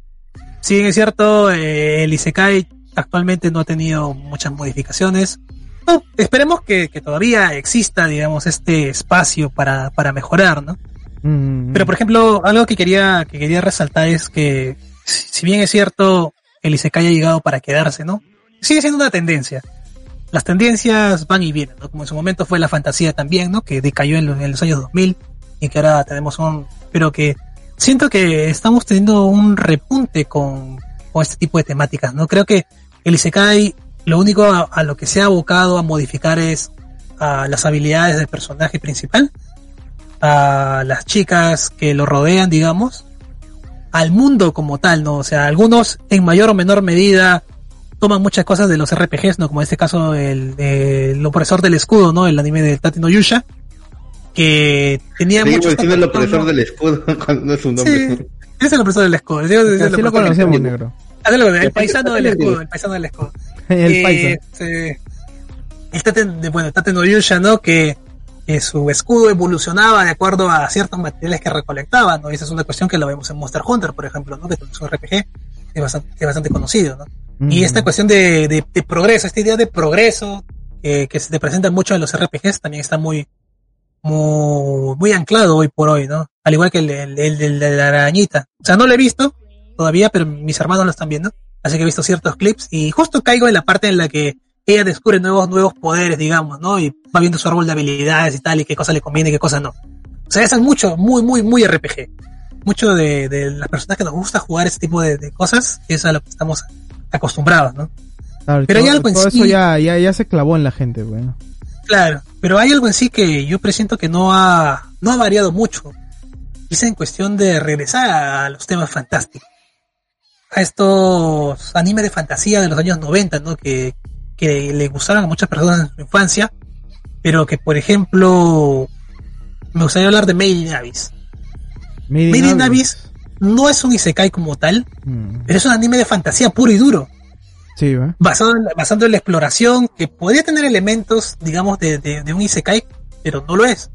si bien es cierto, eh, el Isekai actualmente no ha tenido muchas modificaciones. No, esperemos que, que todavía exista, digamos, este espacio para, para mejorar, ¿no? Mm, Pero por ejemplo, algo que quería, que quería resaltar es que, si si bien es cierto, el Isekai ha llegado para quedarse, ¿no? Sigue siendo una tendencia. Las tendencias van y vienen, ¿no? Como en su momento fue la fantasía también, ¿no? Que decayó en los, años 2000 y que ahora tenemos un, pero que siento que estamos teniendo un repunte con, con este tipo de temáticas, ¿no? Creo que el Isekai, lo único a, a lo que se ha abocado a modificar es a las habilidades del personaje principal, a las chicas que lo rodean, digamos, al mundo como tal, ¿no? O sea, algunos en mayor o menor medida toman muchas cosas de los RPGs, ¿no? Como en este caso el, el opresor del escudo, ¿no? El anime de Tatino Yusha, que tenía mucho... el opresor del escudo cuando no es un nombre. Sí, es el opresor del escudo. es el- es el Así lo conocemos, negro. El paisano del escudo, el paisano del escudo. El Eh, paisa. se- el Taten, de- bueno, Taten no Yusha, ¿no? Que, su escudo evolucionaba de acuerdo a ciertos materiales que recolectaba, ¿no? Y esa es una cuestión que lo vemos en Monster Hunter, por ejemplo, ¿no? Que es un RPG que es bastante, que es bastante conocido, ¿no? Y esta cuestión de, de, de progreso, esta idea de progreso eh, que se te presenta mucho en los RPGs también está muy, muy, muy anclado hoy por hoy, ¿no? Al igual que el, el, el de la arañita. O sea, no lo he visto todavía, pero mis hermanos lo están viendo. Así que he visto ciertos clips y justo caigo en la parte en la que ella descubre nuevos, nuevos poderes, digamos, ¿no? Y va viendo su árbol de habilidades y tal, y qué cosa le conviene y qué cosa no. O sea, eso es mucho, muy, muy, muy RPG. Mucho de, de las personas que nos gusta jugar ese tipo de, de cosas, es a lo que estamos acostumbrados, ¿no? Claro, pero hay algo en todo sí- eso ya, ya, ya se clavó en la gente, bueno. Claro, pero hay algo en sí que yo presiento que no ha, no ha variado mucho. Y es en cuestión de regresar a los temas fantásticos. A estos animes de fantasía de los años 90, ¿no? Que, que le gustaron a muchas personas en su infancia, pero que, por ejemplo, me gustaría hablar de Made in Abyss. Made Made in Abyss no es un isekai como tal, Mm, pero es un anime de fantasía puro y duro. Sí, ¿verdad? basado en, la- basado en la exploración, que podría tener elementos, digamos, de, de, de un Isekai, pero no lo es.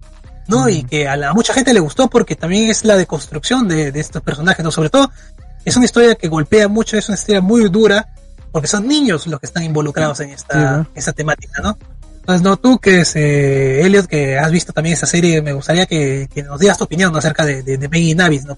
¿No? Y que a, la, a mucha gente le gustó porque también es la deconstrucción de, de estos personajes, ¿no? Sobre todo, es una historia que golpea mucho, es una historia muy dura, porque son niños los que están involucrados en Sí, esta, ¿no? esta temática, ¿no? Entonces, no, tú que es, eh, Elliot, que has visto también esa serie, me gustaría que, que nos digas tu opinión ¿no? acerca de, de, de in Abyss, ¿no?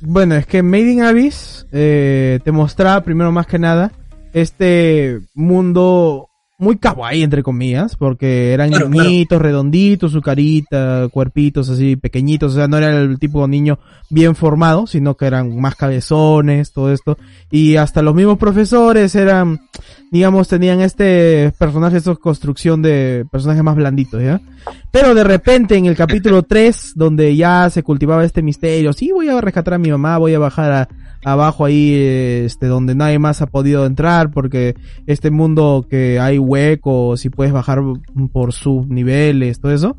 Bueno, es que Made in Abyss eh, te mostraba primero más que nada este mundo muy kawaii entre comillas, porque eran Claro, claro. niñitos, redonditos, su carita, cuerpitos así pequeñitos, o sea, no era el tipo de niño bien formado, sino que eran más cabezones, todo esto, y hasta los mismos profesores eran, digamos, tenían este personaje, esta construcción de personajes más blanditos, ¿ya? Pero de repente en el capítulo 3, donde ya se cultivaba este misterio, sí, voy a rescatar a mi mamá, voy a bajar a, abajo ahí, este, donde nadie más ha podido entrar, porque este mundo que hay huecos y puedes bajar por subniveles, todo eso.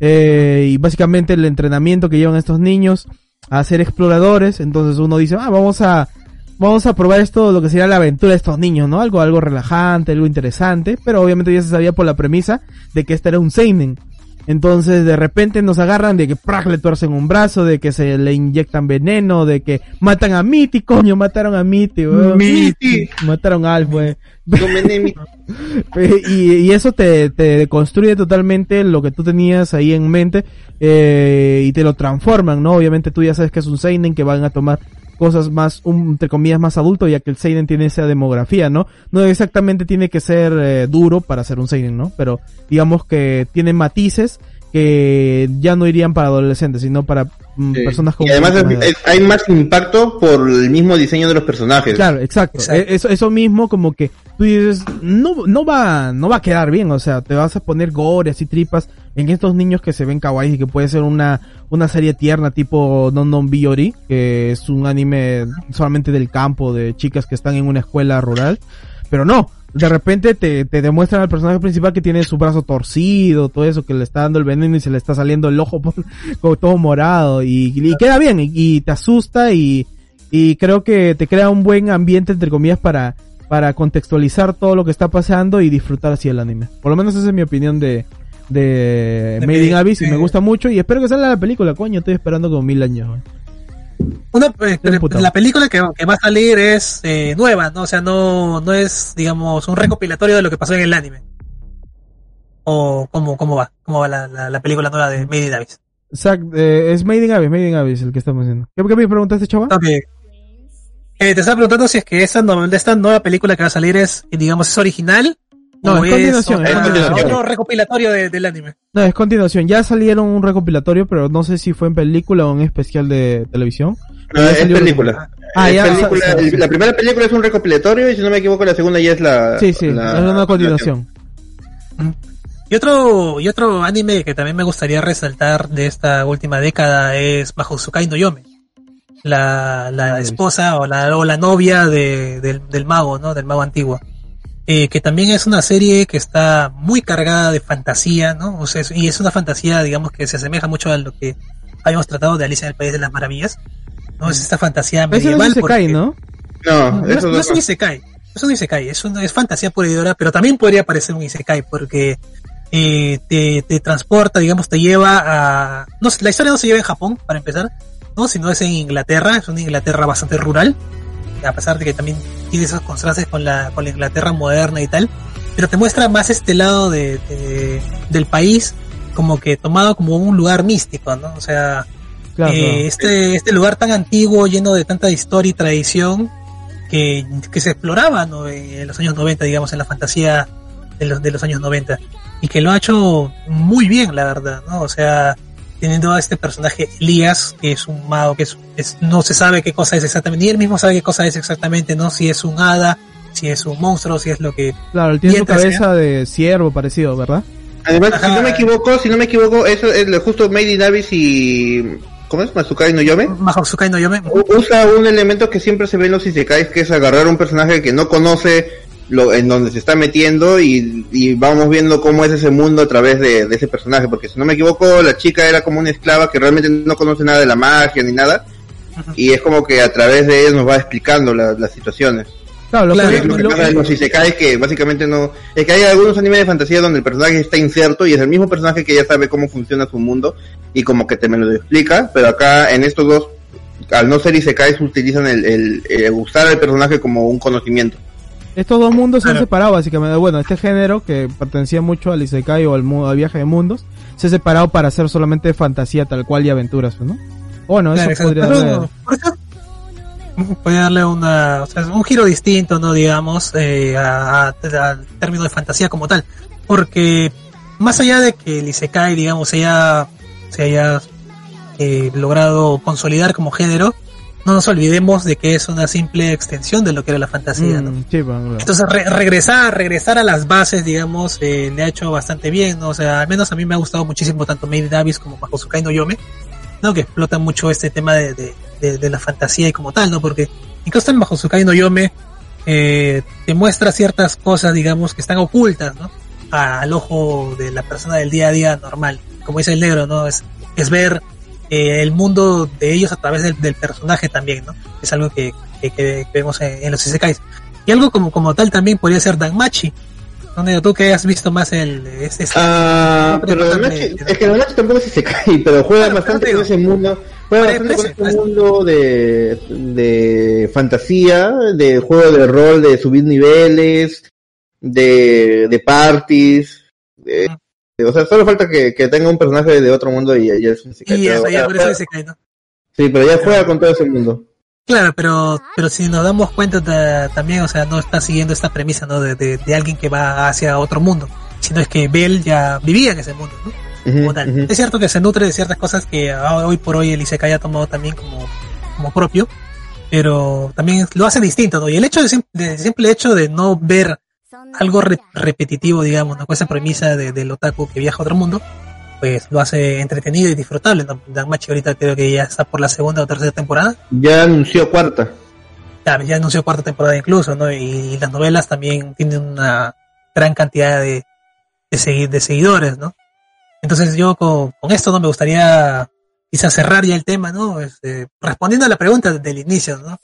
Eh, y básicamente el entrenamiento que llevan estos niños a ser exploradores, entonces uno dice, ah, vamos a, vamos a probar esto, lo que sería la aventura de estos niños, ¿no? Algo, algo relajante, algo interesante, pero obviamente ya se sabía por la premisa de que este era un seinen. Entonces de repente nos agarran de que ¡prac! le tuercen un brazo, de que se le inyectan veneno, de que matan a Mitty, coño, mataron a Mitty, weón. Mitty. Mataron a Alf, weón. Comenemi. y, y eso te, te deconstruye totalmente lo que tú tenías ahí en mente eh, y te lo transforman, ¿no? Obviamente tú ya sabes que es un Seinen que van a tomar cosas más, un, entre comillas, más adulto, ya que el Seinen tiene esa demografía, ¿no? No exactamente tiene que ser eh, duro para ser un Seinen, ¿no? Pero digamos que tiene matices que ya no irían para adolescentes, sino para mm, Sí. personas con Y además más es- hay más impacto por el mismo diseño de los personajes. Claro, exacto. Exacto. E- Eso, eso mismo como que tú dices, no, no va, no va a quedar bien, o sea, te vas a poner gore y tripas en estos niños que se ven kawaii y que puede ser una, una serie tierna tipo Non Non Biori, que es un anime solamente del campo de chicas que están en una escuela rural, pero no. De repente te, te demuestran al personaje principal que tiene su brazo torcido, todo eso, que le está dando el veneno y se le está saliendo el ojo por- como todo morado y, y queda bien y, y te asusta y, y creo que te crea un buen ambiente entre comillas para para contextualizar todo lo que está pasando y disfrutar así el anime. Por lo menos esa es mi opinión de de, De Made in Abyss y me gusta mucho y espero que salga la película, coño, estoy esperando como mil años. Una, eh, la película que, que va a salir es eh, nueva, ¿no? O sea, no, no es, digamos, un recopilatorio de lo que pasó en el anime. O cómo, cómo va, cómo va la, la, la película nueva de Made in Abyss. Zack, eh, es Made in Abyss, Made in Abyss el que estamos haciendo. ¿Qué, qué me preguntaste, chaval? Ok. Eh, te estaba preguntando si es que no- esta nueva película que va a salir es, digamos, es original. No, es continuación, es continuación. otro recopilatorio de- del anime. No, es continuación. Ya salieron un recopilatorio, pero no sé si fue en película o en especial de televisión. No, Ya es película. Ah, Es ya, película- La primera película es un recopilatorio y si no me equivoco la segunda ya es la... Sí, sí, la- es una continuación. Y otro, y otro anime que también me gustaría resaltar de esta última década es Mahousukai no Yome. La, la esposa o la, o la novia de- del, del mago, ¿no? Del mago antiguo. Eh, que también es una serie que está muy cargada de fantasía, ¿no? O sea, es- y es una fantasía, digamos, que se asemeja mucho a lo que habíamos tratado de Alicia en el País de las Maravillas. ¿no? Es esta fantasía no medieval. se cae, porque- ¿no? No, no, eso es- no es un Isekai. No es un Isekai, es, un- es fantasía pura y dura, pero también podría parecer un Isekai porque eh, te, te transporta, digamos, te lleva a... No, sé, la historia no se lleva en Japón, para empezar, ¿no? Sino es en Inglaterra, es una Inglaterra bastante rural, a pesar de que también tiene esos contrastes con la, con la Inglaterra moderna y tal, pero te muestra más este lado de, de- del país como que tomado como un lugar místico, ¿no? O sea, Claro, eh, claro. este, este lugar tan antiguo, lleno de tanta historia y tradición, que, que se exploraba ¿no? en los años 90, digamos, en la fantasía de los, de los años 90. Y que lo ha hecho muy bien, la verdad, ¿no? O sea, teniendo a este personaje Elías, que es un mago, que es, es- no se sabe qué cosa es exactamente, ni él mismo sabe qué cosa es exactamente, ¿no? Si es un hada, si es un monstruo, si es lo que... Claro, él tiene su cabeza de ciervo parecido, ¿verdad? Además, si no me equivoco, si no me equivoco, eso es lo- justo Made in Abyss y... ¿Cómo es? Masukai no Yome. Mahousukai no Yome. Usa un elemento que siempre se ve en los isekais, que es agarrar un personaje que no conoce lo en donde se está metiendo y, y vamos viendo cómo es ese mundo a través de, de ese personaje. Porque si no me equivoco, la chica era como una esclava que realmente no conoce nada de la magia ni nada. Y es como que a través de ella nos va explicando la- las situaciones. Claro, lo Claro, que, Es lo que lo- los isekais que básicamente no... Es que hay algunos animes de fantasía donde el personaje está inserto y es el mismo personaje que ya sabe cómo funciona su mundo y como que te me lo explica, pero acá en estos dos, al no ser isekais, utilizan el, el, el usar al personaje como un conocimiento. Estos dos mundos se han separado básicamente. Bueno, este género que pertenecía mucho al Isekai o al, mu- al viaje de mundos, se ha separado para hacer solamente fantasía tal cual y aventuras, ¿no? Bueno, eso Claro, exacto. podría darle- eso, puede darle una, o sea, un giro distinto, ¿no? Digamos, eh, al término de fantasía como tal. Porque más allá de que el Isekai, digamos, se haya, se haya eh, logrado consolidar como género, no nos olvidemos de que es una simple extensión de lo que era la fantasía, ¿no? Mm, sí, bueno, claro. Entonces re- regresar, regresar a las bases, digamos, eh, le ha hecho bastante bien, ¿no? O sea, al menos a mí me ha gustado muchísimo tanto Made Abyss como Mahousukai no Yome, ¿no? Que explotan mucho este tema de, de, de- de la fantasía y como tal, ¿no? Porque incluso en Mahousukai no Yome eh, te muestra ciertas cosas, digamos, que están ocultas, ¿no? Al ojo de la persona del día a día normal. Como dice el negro, ¿no? Es, es ver eh, el mundo de ellos a través del, del personaje también, ¿no? Es algo que, que, que vemos en, en los isekais. Y algo como, como tal también podría ser Danmachi. Donde tú que has visto más el... Es, es- Ah, pero bastante- Danachi- es que Danachi tampoco es isekai, pero juega bastante pero con te ese mundo. Juega bastante con parece- ese parece- mundo de, de fantasía, de juego de rol, de subir niveles, de, de parties. de- o sea, solo falta que, que tenga un personaje de otro mundo y ya es un isekai. y eso, ya, por eso Isekai, ¿no? Sí, pero ya juega con todo ese mundo. Claro, pero, pero si nos damos cuenta ta- también, o sea, no está siguiendo esta premisa, ¿no? De, de, de alguien que va hacia otro mundo, sino es que Bell ya vivía en ese mundo, ¿no? como tal. Es cierto que se nutre de ciertas cosas que hoy por hoy el Isekai ha tomado también como, como propio, pero también lo hace distinto, ¿no? Y el hecho de, de simple hecho de no ver algo repetitivo, digamos, ¿no? Con esa premisa de, del otaku que viaja a otro mundo, pues lo hace entretenido y disfrutable. ¿no? Machi ahorita creo que ya está por la segunda o tercera temporada. Ya anunció cuarta. Ya, ya anunció cuarta temporada incluso, ¿no? Y, las novelas también tienen una gran cantidad de, de, de seguidores, ¿no? Entonces yo con, esto no me gustaría quizás cerrar ya el tema, ¿no? Este, respondiendo a la pregunta del inicio, ¿no?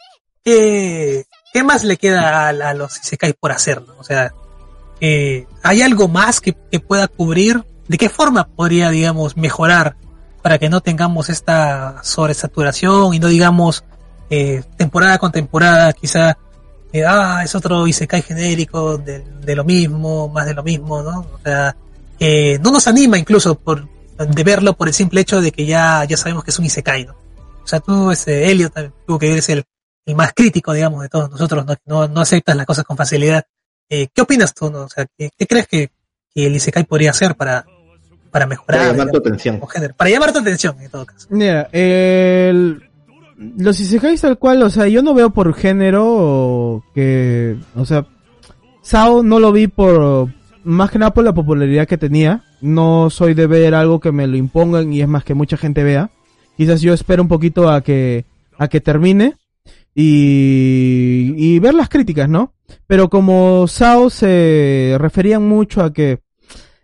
¿Qué, qué más le queda a, los Isekai por hacer, ¿no? O sea, eh, ¿hay algo más que, que pueda cubrir? ¿De qué forma podría, digamos, mejorar para que no tengamos esta sobresaturación y no digamos eh, temporada con temporada, quizá, eh, ah, es otro Isekai genérico de, de, lo mismo, más de lo mismo, ¿no? O sea, eh, no nos anima incluso por, de verlo por el simple hecho de que ya, ya sabemos que es un Isekai, ¿no? O sea, tú, ese Elliot, tú que eres el, el más crítico, digamos, de todos nosotros, no, no, no aceptas las cosas con facilidad. Eh, ¿Qué opinas tú, no? O sea, ¿qué, qué crees que, que, el Isekai podría hacer para, para mejorar? Para llamar tu atención. Para llamar tu atención, en todo caso. Mira, el los Isekais tal cual, o sea, yo no veo por género que, o sea, Sao no lo vi por, más que nada por la popularidad que tenía. No soy de ver algo que me lo impongan y es más que mucha gente vea. Quizás yo espero un poquito a que, a que termine y, y ver las críticas, ¿no? Pero como Sao se referían mucho a que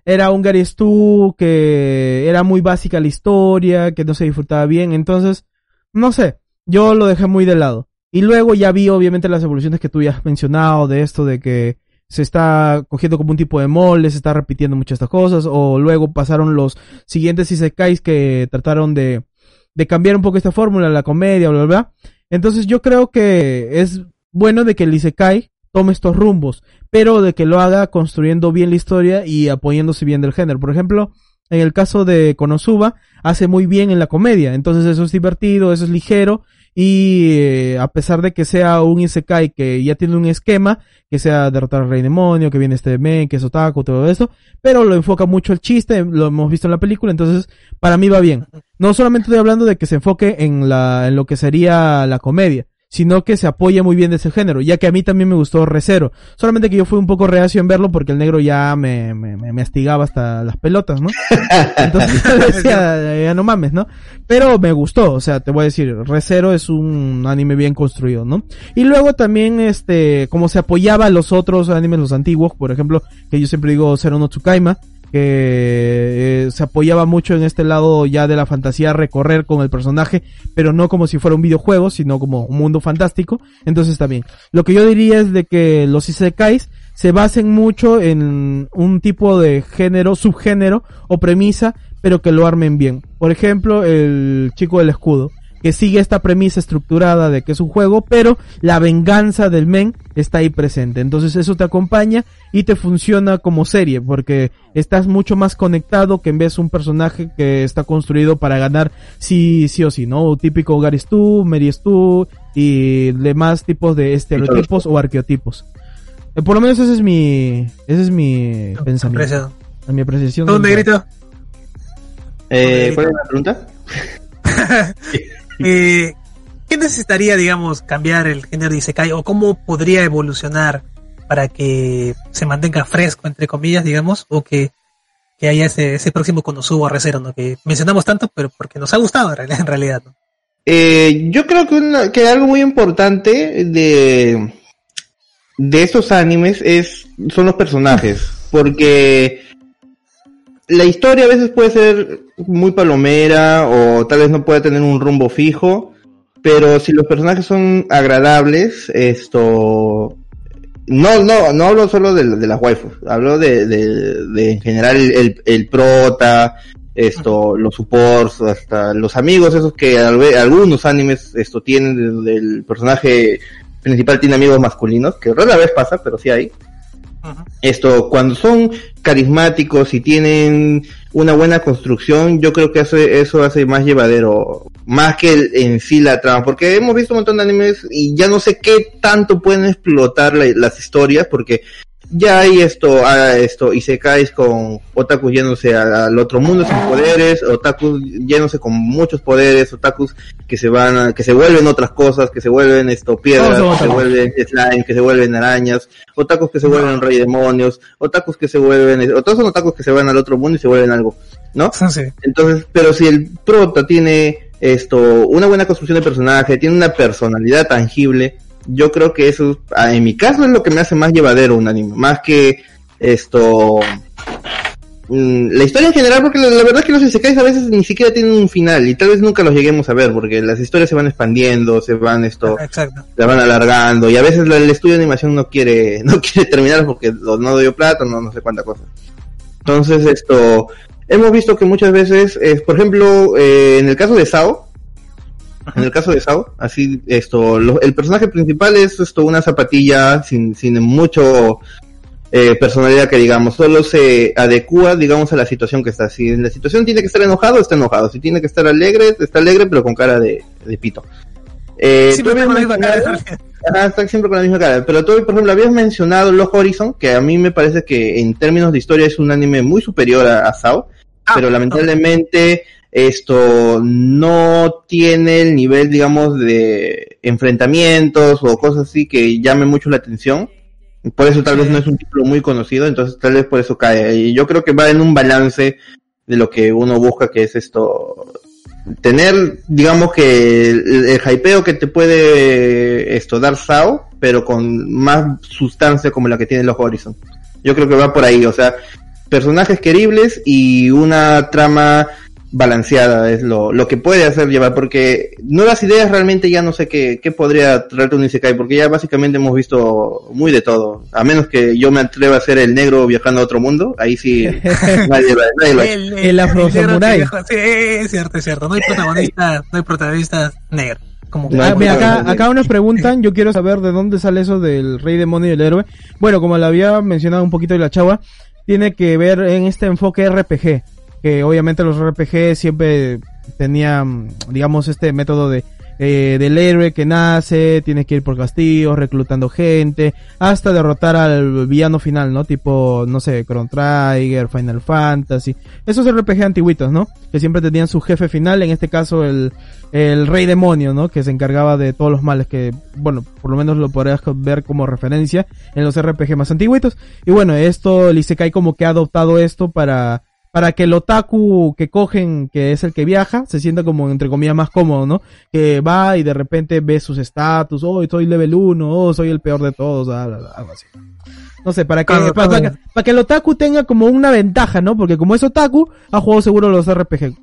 era un Gary Stu, que era muy básica la historia, que no se disfrutaba bien, entonces, no sé, yo lo dejé muy de lado. Y luego ya vi obviamente las evoluciones que tú ya has mencionado de esto de que se está cogiendo como un tipo de molde, se está repitiendo muchas estas cosas, o luego pasaron los siguientes Isekais que trataron de, de cambiar un poco esta fórmula, la comedia, bla, bla, bla. Entonces yo creo que es bueno de que el Isekai tome estos rumbos, pero de que lo haga construyendo bien la historia y apoyándose bien del género. Por ejemplo, en el caso de Konosuba, hace muy bien en la comedia, entonces eso es divertido, eso es ligero, y eh, a pesar de que sea un Isekai que ya tiene un esquema, que sea derrotar al rey demonio, que viene este men, que es otaku, todo esto, pero lo enfoca mucho el chiste, lo hemos visto en la película, entonces para mí va bien. No solamente estoy hablando de que se enfoque en la, en lo que sería la comedia, sino que se apoya muy bien de ese género, ya que a mí también me gustó Recero. Solamente que yo fui un poco reacio en verlo porque el negro ya me, me, me astigaba hasta las pelotas, ¿no? Entonces decía, ya no mames, ¿no? Pero me gustó, o sea, te voy a decir, Recero es un anime bien construido, ¿no? Y luego también, este, como se apoyaba a los otros animes, los antiguos, por ejemplo, que yo siempre digo Zero no Tsukaima, que eh, se apoyaba mucho en este lado ya de la fantasía recorrer con el personaje, pero no como si fuera un videojuego, sino como un mundo fantástico. Entonces también, lo que yo diría es de que los isekais se basen mucho en un tipo de género, subgénero o premisa, pero que lo armen bien. Por ejemplo, el chico del escudo que sigue esta premisa estructurada de que es un juego, pero la venganza del men está ahí presente. Entonces eso te acompaña y te funciona como serie, porque estás mucho más conectado que en vez de un personaje que está construido para ganar sí, sí o sí, ¿no? típico Gary Stu, Mary Stu y demás tipos de estereotipos o arqueotipos. Eh, por lo menos ese es mi, ese es mi pensamiento. Mi apreciación. ¿Dónde grito? Eh, ¿Cuál es la pregunta? Eh, ¿Qué necesitaría, digamos, cambiar el género de Isekai o cómo podría evolucionar para que se mantenga fresco, entre comillas, digamos, o que, que haya ese, ese próximo Konosuba Recero, ¿no? Que mencionamos tanto, pero porque nos ha gustado en realidad. Eh, yo creo que, que algo muy importante de, de estos animes es, son los personajes, porque la historia a veces puede ser muy palomera o tal vez no puede tener un rumbo fijo, pero si los personajes son agradables, esto no, no, no hablo solo de, las waifus, hablo de, de, de en general el, el, prota, esto, los supports, hasta los amigos, esos que algunos animes esto tienen, del personaje principal tiene amigos masculinos, que rara vez pasa, pero sí hay. Esto, cuando son carismáticos y tienen una buena construcción, yo creo que eso, eso hace más llevadero, más que en sí la trama, porque hemos visto un montón de animes y ya no sé qué tanto pueden explotar las historias, porque ya hay esto, ah, esto, y se caes con otakus yéndose al otro mundo sin poderes, otakus yéndose con muchos poderes, otakus que se van, a- que se vuelven otras cosas, que se vuelven esto, piedras, que se vuelven slime, que se vuelven arañas, otakus que se vuelven rey demonios, otakus que se vuelven, o todos son otakus que se van al otro mundo y se vuelven algo, ¿no? Sí. Entonces, pero si el prota tiene esto, una buena construcción de personaje, tiene una personalidad tangible, yo creo que eso, ah, en mi caso, es lo que me hace más llevadero un anime, más que esto, mm, la historia en general, porque la, la verdad es que los isekais a veces ni siquiera tienen un final y tal vez nunca los lleguemos a ver, porque las historias se van expandiendo, se van esto, Exacto. la van alargando y a veces la- el estudio de animación no quiere no quiere terminar porque no dio plata no no sé cuánta cosa entonces esto hemos visto que muchas veces eh, por ejemplo eh, en el caso de Sao en el caso de Sao así esto lo- el personaje principal es esto una zapatilla sin sin mucho eh, personalidad que digamos solo se adecua digamos a la situación que está si la situación tiene que estar enojado está enojado si tiene que estar alegre está alegre pero con cara de, de pito eh, Siempre con la misma cara. Ajá, está siempre con la misma cara. Pero tú, por ejemplo, habías mencionado Los Horizon, que a mí me parece que en términos de historia es un anime muy superior a, a Sao, Ah, pero lamentablemente esto no tiene el nivel, digamos, de enfrentamientos o cosas así que llame mucho la atención. Por eso tal vez no es un título muy conocido, entonces tal vez por eso cae. Y yo creo que va en un balance de lo que uno busca, que es esto, tener, digamos que el, el hypeo que te puede esto dar Sao, pero con más sustancia como la que tiene los Horizon. Yo creo que va por ahí, o sea, personajes queribles y una trama balanceada es lo, lo que puede hacer llevar, porque nuevas ideas realmente ya no sé qué, qué podría traerte un Isekai, porque ya básicamente hemos visto muy de todo, a menos que yo me atreva a ser el negro viajando a otro mundo, ahí sí nadie lo, nadie lo ha hecho. El afro samurai. Sí, es cierto, es cierto. No hay protagonista, no hay protagonista negro. Como No, Ah, mira, acá, acá nos preguntan, yo quiero saber de dónde sale eso del rey demonio y el héroe. Bueno, como lo había mencionado un poquito de la chava, tiene que ver en este enfoque RPG, que obviamente los RPG siempre tenían, digamos, este método de eh, del héroe que nace, tiene que ir por castillos, reclutando gente, hasta derrotar al villano final, ¿no? Tipo, no sé, Chrono Trigger, Final Fantasy. Esos RPG antiguitos, ¿no? Que siempre tenían su jefe final, en este caso el, el rey demonio, ¿no? Que se encargaba de todos los males que, bueno, por lo menos lo podrías ver como referencia en los RPG más antiguitos. Y bueno, esto, el Isekai como que ha adoptado esto para, para que el otaku que cogen, que es el que viaja, se sienta como entre comillas más cómodo, ¿no? Que va y de repente ve sus estatus, oh, soy level 1, oh, soy el peor de todos, ah, algo así. No sé, para que, Claro, para, para que, para que el otaku tenga como una ventaja, ¿no? Porque como es otaku, ha jugado seguro los RPG.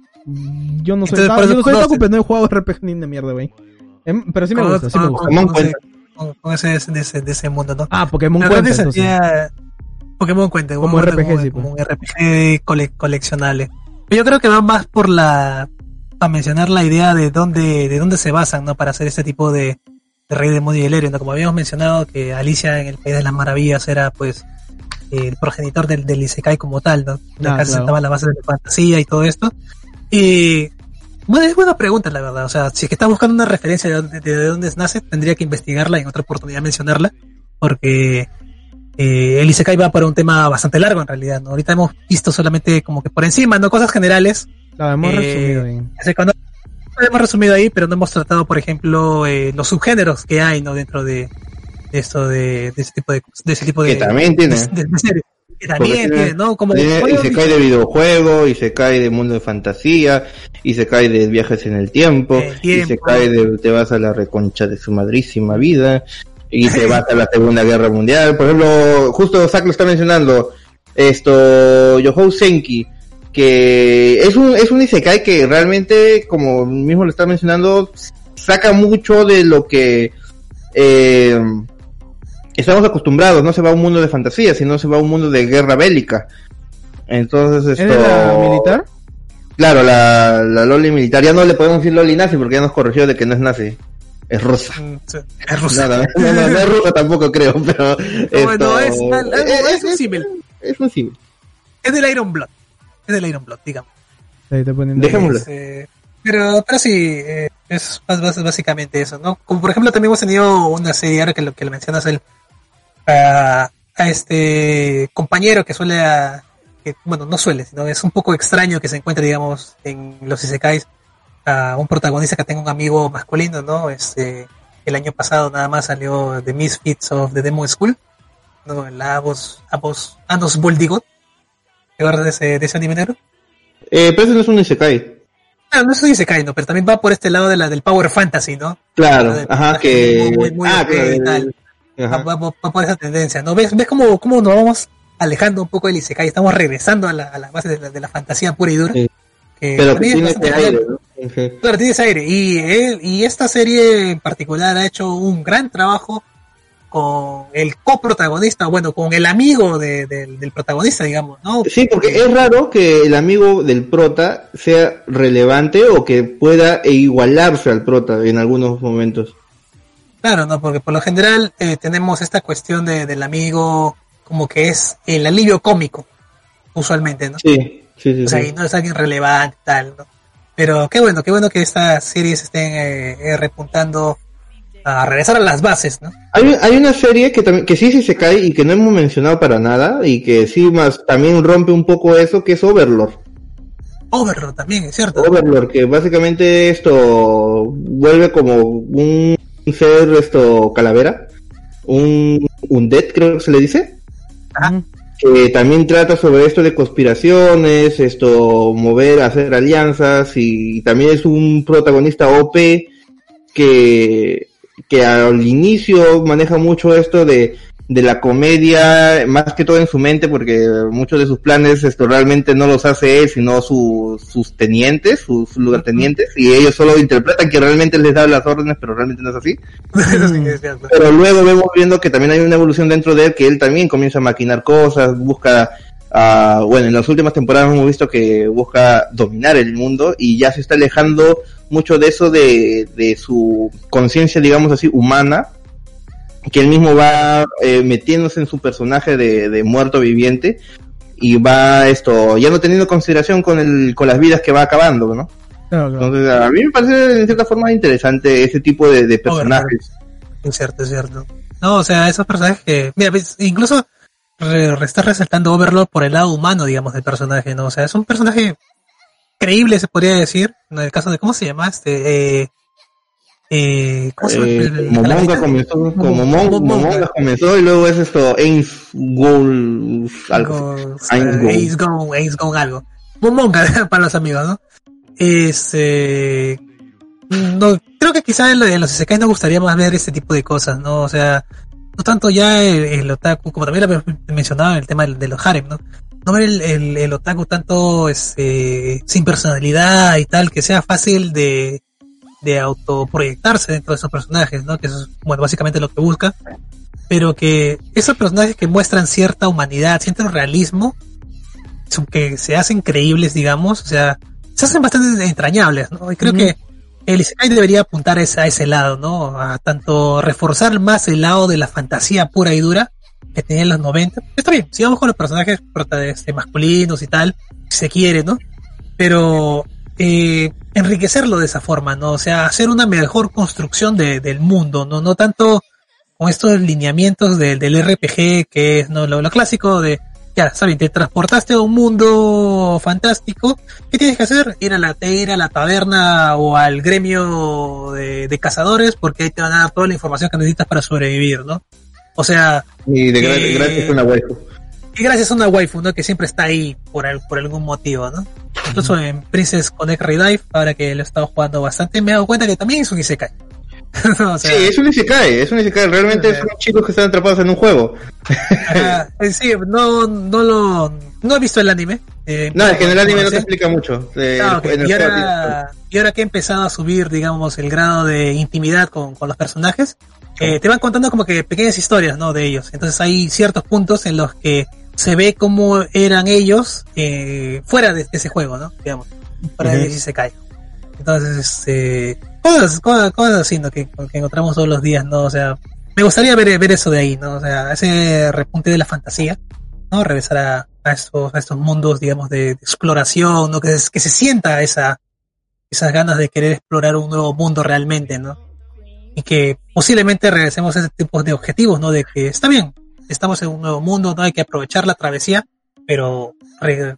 Yo no soy, Entonces, otaku, yo no soy otaku, pero no he jugado RPG ni de mierda, güey. Em, Pero sí me gusta, sí me gusta. Pokémon con- cuenta. con- con ese, de ese, de ese mundo, ¿no? Ah, Pokémon cuenta, entonces. sentía- Pokémon cuenta, Como RPG, cuenta sí, como, pues. un RPG cole- coleccionable. Yo creo que va más por la, para mencionar la idea de dónde, de dónde se basan, ¿no? Para hacer este tipo de, de Rey Demonio y el Héroe, ¿no? Como habíamos mencionado que Alicia en el País de las Maravillas era, pues, el progenitor del, del Isekai como tal, ¿no? La Ah, casa claro. sentaba la base de la fantasía y todo esto. Y, bueno, es buena pregunta, la verdad. O sea, si es que está buscando una referencia de dónde, de dónde nace, tendría que investigarla y en otra oportunidad mencionarla, porque eh, el Isekai va para un tema bastante largo en realidad, ¿no? Ahorita hemos visto solamente como que por encima, ¿no? Cosas generales. Claro, hemos eh, resumido sea, cuando- lo hemos resumido ahí, pero no hemos tratado, por ejemplo, eh, los subgéneros que hay, ¿no? Dentro de, de esto, de, de ese tipo de, de ese tipo de, Que también tiene. de- de- de. Que también tiene, tiene- ¿no? Como, Tiene- como y se cae de videojuego, y se cae de mundo de fantasía, y se cae de viajes en el tiempo, El y se tiempo. cae de te vas a la reconcha de su madrísima vida, y te vas a la Segunda Guerra Mundial. Por ejemplo, justo Zack lo está mencionando, esto, Yohou Senki, que es un, es un Isekai que realmente, como mismo lo está mencionando, saca mucho de lo que, eh, estamos acostumbrados, no se va a un mundo de fantasía, sino se va a un mundo de guerra bélica. Entonces ¿Es esto... la militar? Claro, la, la Loli militar. Ya no le podemos decir Loli nazi porque ya nos corrigió de que no es nazi. Es rusa. Mm, sí, Es rusa. No, no, no, no, no es rusa tampoco creo, pero... No, esto- no, es, algo- es un símil. Es un símil. Es del Iron Blood. Es del Iron Blood, digamos. Ahí te poniendo- Dejémoslo. Es, eh, pero, pero sí, eh, es más- más- básicamente eso, ¿no? Como por ejemplo también hemos tenido una serie, ahora que lo que lo mencionas, el, a este compañero que suele, a, que, bueno, no suele, sino es un poco extraño que se encuentre, digamos, en los isekais, a un protagonista que tenga un amigo masculino, ¿no? Este, el año pasado nada más salió The Misfits of the Demo School, ¿no? La Abos, Abos, Anos Boldigot. ¿Te acuerdas de ese, de ese anime negro? Eh, pero eso no es un Isekai. Ah, no es un Isekai, no, pero también va por este lado de la del Power Fantasy, ¿no? Claro, De- ajá, que... muy, muy ah, OP claro, ajá. Va, va- va por esa tendencia, ¿no? ¿Ves, ves cómo, cómo nos vamos alejando un poco del Isekai? Estamos regresando a la, a la base de la, de la fantasía pura y dura. Sí. Que Pero que también es tiene ese aire. ¿no? Claro, tiene ese aire. Y, él- y esta serie en particular ha hecho un gran trabajo con el coprotagonista, bueno, con el amigo de- del- del protagonista, digamos, ¿no? Sí, porque es raro que el amigo del prota sea relevante o que pueda igualarse al prota en algunos momentos. Claro, no, porque por lo general eh, tenemos esta cuestión de, del amigo como que es el alivio cómico, usualmente, ¿no? Sí, sí, sí. O sea, sí. y no es alguien relevante, tal, ¿no? Pero qué bueno, qué bueno que estas series estén eh, eh, repuntando a regresar a las bases, ¿no? Hay, hay una serie que también que sí sí se cae y que no hemos mencionado para nada y que sí más también rompe un poco eso que es Overlord. Overlord también, es cierto. Overlord que básicamente esto vuelve como un ser esto calavera, un undead creo que se le dice. Ajá. Que también trata sobre esto de conspiraciones, esto mover, hacer alianzas y, también es un protagonista OP que, que al inicio maneja mucho esto de, de la comedia, más que todo en su mente, porque muchos de sus planes esto realmente no los hace él, sino su- sus tenientes, sus lugartenientes, y ellos solo interpretan que realmente les da las órdenes, pero realmente no es así. Eso sí que es cierto. Pero luego vemos viendo que también hay una evolución dentro de él, que él también comienza a maquinar cosas, busca, ah, bueno, en las últimas temporadas hemos visto que busca dominar el mundo y ya se está alejando mucho de eso de, de su conciencia, digamos así, humana, que él mismo va eh, metiéndose en su personaje de, de muerto viviente y va esto, ya no teniendo consideración con el, con las vidas que va acabando, ¿no? Claro, claro. Entonces a mí me parece en cierta forma interesante ese tipo de, de personajes. Es cierto, es cierto. No, o sea, esos personajes que, mira, ves, incluso re, re- estás resaltando Overlord por el lado humano, digamos, del personaje, ¿no? O sea, es un personaje creíble, se podría decir, en el caso de, ¿cómo se llama? Este, eh, eh, ¿cómo se? Eh, El- el como calavera? Monga comenzó, como Mon- comenzó y luego es esto, Ace Goal, algo. Go- Ace Go. Ace Go, Ace Go algo. Momonga para los amigos, ¿no? Este, no, creo que quizá en, lo- en los isekais nos gustaría más ver este tipo de cosas, ¿no? O sea, no tanto ya el, el otaku, como también en el tema del- de los harem, ¿no? No ver el, el, el otaku tanto este, sin personalidad y tal, que sea fácil de, de autoproyectarse dentro de esos personajes, ¿no? Que eso es, bueno, básicamente lo que busca. Pero que esos personajes que muestran cierta humanidad, cierto realismo, son- que se hacen creíbles, digamos, o sea, se hacen bastante entrañables, ¿no? Y creo Ujú. que el Isekai debería apuntar a ese, a ese lado, ¿no? A tanto reforzar más el lado de la fantasía pura y dura que tenía en los 90. Está bien, sigamos con los personajes este, masculinos y tal, si se quiere, ¿no? Pero eh, enriquecerlo de esa forma, ¿no? O sea, hacer una mejor construcción de- del mundo, ¿no? No tanto con estos lineamientos del- del RPG que es ¿no? lo, lo clásico de ya, saben, te transportaste a un mundo fantástico, ¿qué tienes que hacer? Ir a la, ir a la taberna o al gremio de, de cazadores porque ahí te van a dar toda la información que necesitas para sobrevivir, ¿no? O sea, Y de Eh, gracias a una waifu. Y gracias a una waifu, ¿no? Que siempre está ahí por, al- por algún motivo, ¿no? Incluso en Princess Connect Redive, ahora que lo he estado jugando bastante, me he dado cuenta que también es un Isekai. o sea, Sí, es un Isekai, es un Isekai, realmente son chicos que están atrapados en un juego. eh, sí, no, no lo, no he visto el anime. eh, No, es que en el anime no te explica mucho. eh, Ah, el y, ahora, y ahora que he empezado a subir, digamos, el grado de intimidad con, con los personajes, eh, te van contando como que pequeñas historias, ¿no? De ellos. Entonces hay ciertos puntos en los que se ve cómo eran ellos eh, fuera de, ese juego, ¿no? Digamos, fuera de Ujú. si se cae. Entonces, este, cosas, cosas, cosas así, ¿no? Que, que encontramos todos los días, ¿no? O sea, me gustaría ver, ver eso de ahí, ¿no? O sea, ese repunte de la fantasía, ¿no? Regresar a, a estos, a estos mundos, digamos, de, de exploración, ¿no? Que, se- que se sienta esa, esas ganas de querer explorar un nuevo mundo realmente, ¿no? Y que posiblemente regresemos a ese tipo de objetivos, ¿no? De que está bien, estamos en un nuevo mundo, no hay que aprovechar la travesía, pero,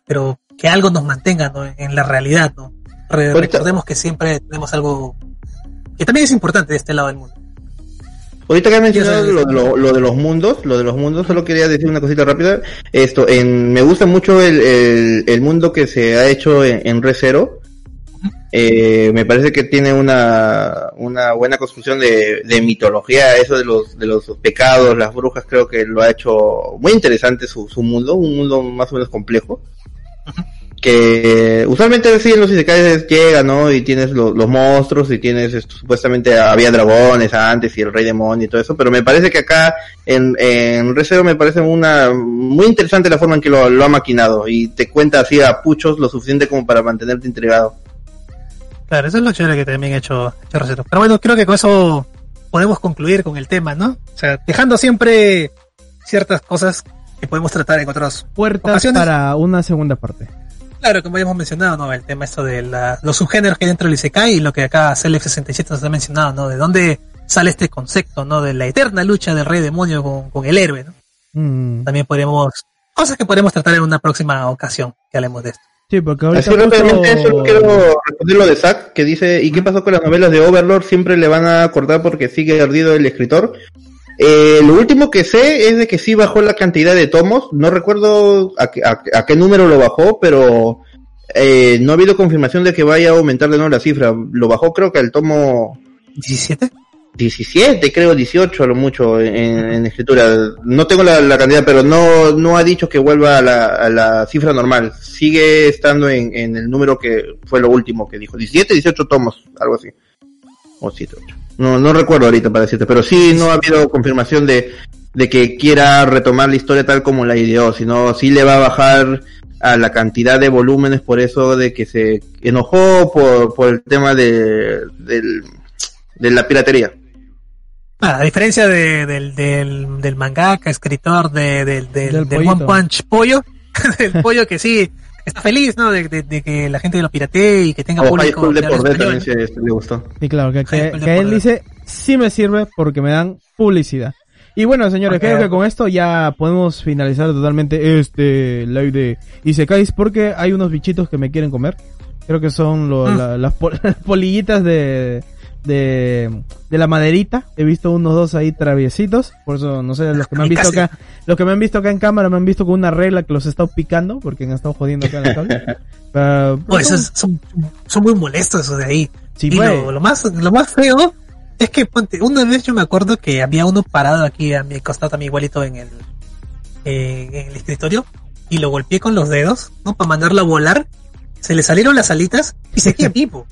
pero que algo nos mantenga ¿no? en la realidad, ¿no? recordemos que siempre tenemos algo que también es importante de este lado del mundo. Ahorita que has mencionado lo, lo, de los mundos, lo de los mundos, solo quería decir una cosita rápida. Esto, en, me gusta mucho el, el, mundo que se ha hecho en, en Re Eh, me parece que tiene una, una buena construcción de, mitología, eso de los, de los pecados, las brujas, creo que lo ha hecho muy interesante su, mundo, un mundo más o menos complejo que usualmente sí en los isekais llega, ¿no? Y tienes los monstruos y tienes esto, supuestamente había dragones antes y el rey demonio y todo eso, pero me parece que acá en, en me parece una muy interesante la forma en que lo, ha maquinado y te cuenta así a puchos lo suficiente como para mantenerte intrigado. Claro, eso es lo chévere que también ha hecho, hecho. Pero bueno, creo que con eso podemos concluir con el tema, ¿no? O sea, dejando siempre ciertas cosas que podemos tratar en otras puertas para una segunda parte. Claro, como ya hemos mencionado, ¿no? El tema esto de los subgéneros que hay dentro del Isekai y lo que acá CLF67 nos ha mencionado, ¿no? De dónde sale este concepto, ¿no? De la eterna lucha del rey demonio con, el héroe, ¿no? Mm. También podemos, cosas que podemos tratar en una próxima ocasión que hablemos de esto. Sí, porque ahorita Así rápidamente solo quiero responder lo de Zack, que dice, ¿y qué pasó con las novelas de Overlord? Siempre le van a cortar porque sigue ardido el escritor. Eh, lo último que sé es de que sí bajó la cantidad de tomos. No recuerdo a, qué número lo bajó, pero eh, no ha habido confirmación de que vaya a aumentar de nuevo la cifra. Lo bajó creo que al tomo... ¿17? 17, creo 18 a lo mucho en, escritura. No tengo la, cantidad, pero no, no ha dicho que vuelva a la, cifra normal. Sigue estando en, en, el número que fue lo último que dijo. 17, 18 tomos, algo así. O 7, 8. No, no recuerdo ahorita para decirte, pero sí no ha habido confirmación de, de que quiera retomar la historia tal como la ideó, sino sí le va a bajar a la cantidad de volúmenes por eso de que se enojó por, por el tema de, de la piratería. A diferencia de, del, del, del mangaka, escritor de, del, del, del One Punch Pollo, del pollo que sí, está feliz, ¿no? De, que la gente lo piratee y que tenga oh, público. de por también se, le gustó. Sí, claro, que, que, él dice, sí me sirve porque me dan publicidad. Y bueno, señores, creo que con esto ya podemos finalizar totalmente este live de Isekais porque hay unos bichitos que me quieren comer. Creo que son mm. las polillitas de, de, de la maderita. He visto unos dos ahí traviesitos. Por eso, no sé, los que me han visto acá, los que me han visto acá en cámara me han visto con una regla que los he estado picando porque han estado jodiendo acá en la cable. Pero, son, son, muy molestos esos de ahí. y lo, más, lo más feo es que, ponte, una vez yo me acuerdo que había uno parado aquí a mi costado, mi igualito en el, eh, en el escritorio y lo golpeé con los dedos, ¿no? Para mandarlo a volar. Se le salieron las alitas y se quedó vivo.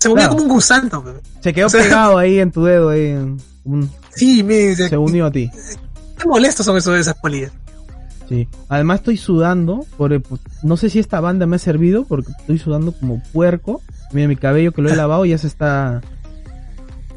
Se movió como un gusano. Se quedó pegado ahí en tu dedo. Ahí, sí, me, se, unió a ti. Qué molesto son esos, esas polillas. Sí. Además estoy sudando. Por, pues, no sé si esta banda me ha servido porque estoy sudando como puerco. Mira mi cabello que lo he lavado ya se está...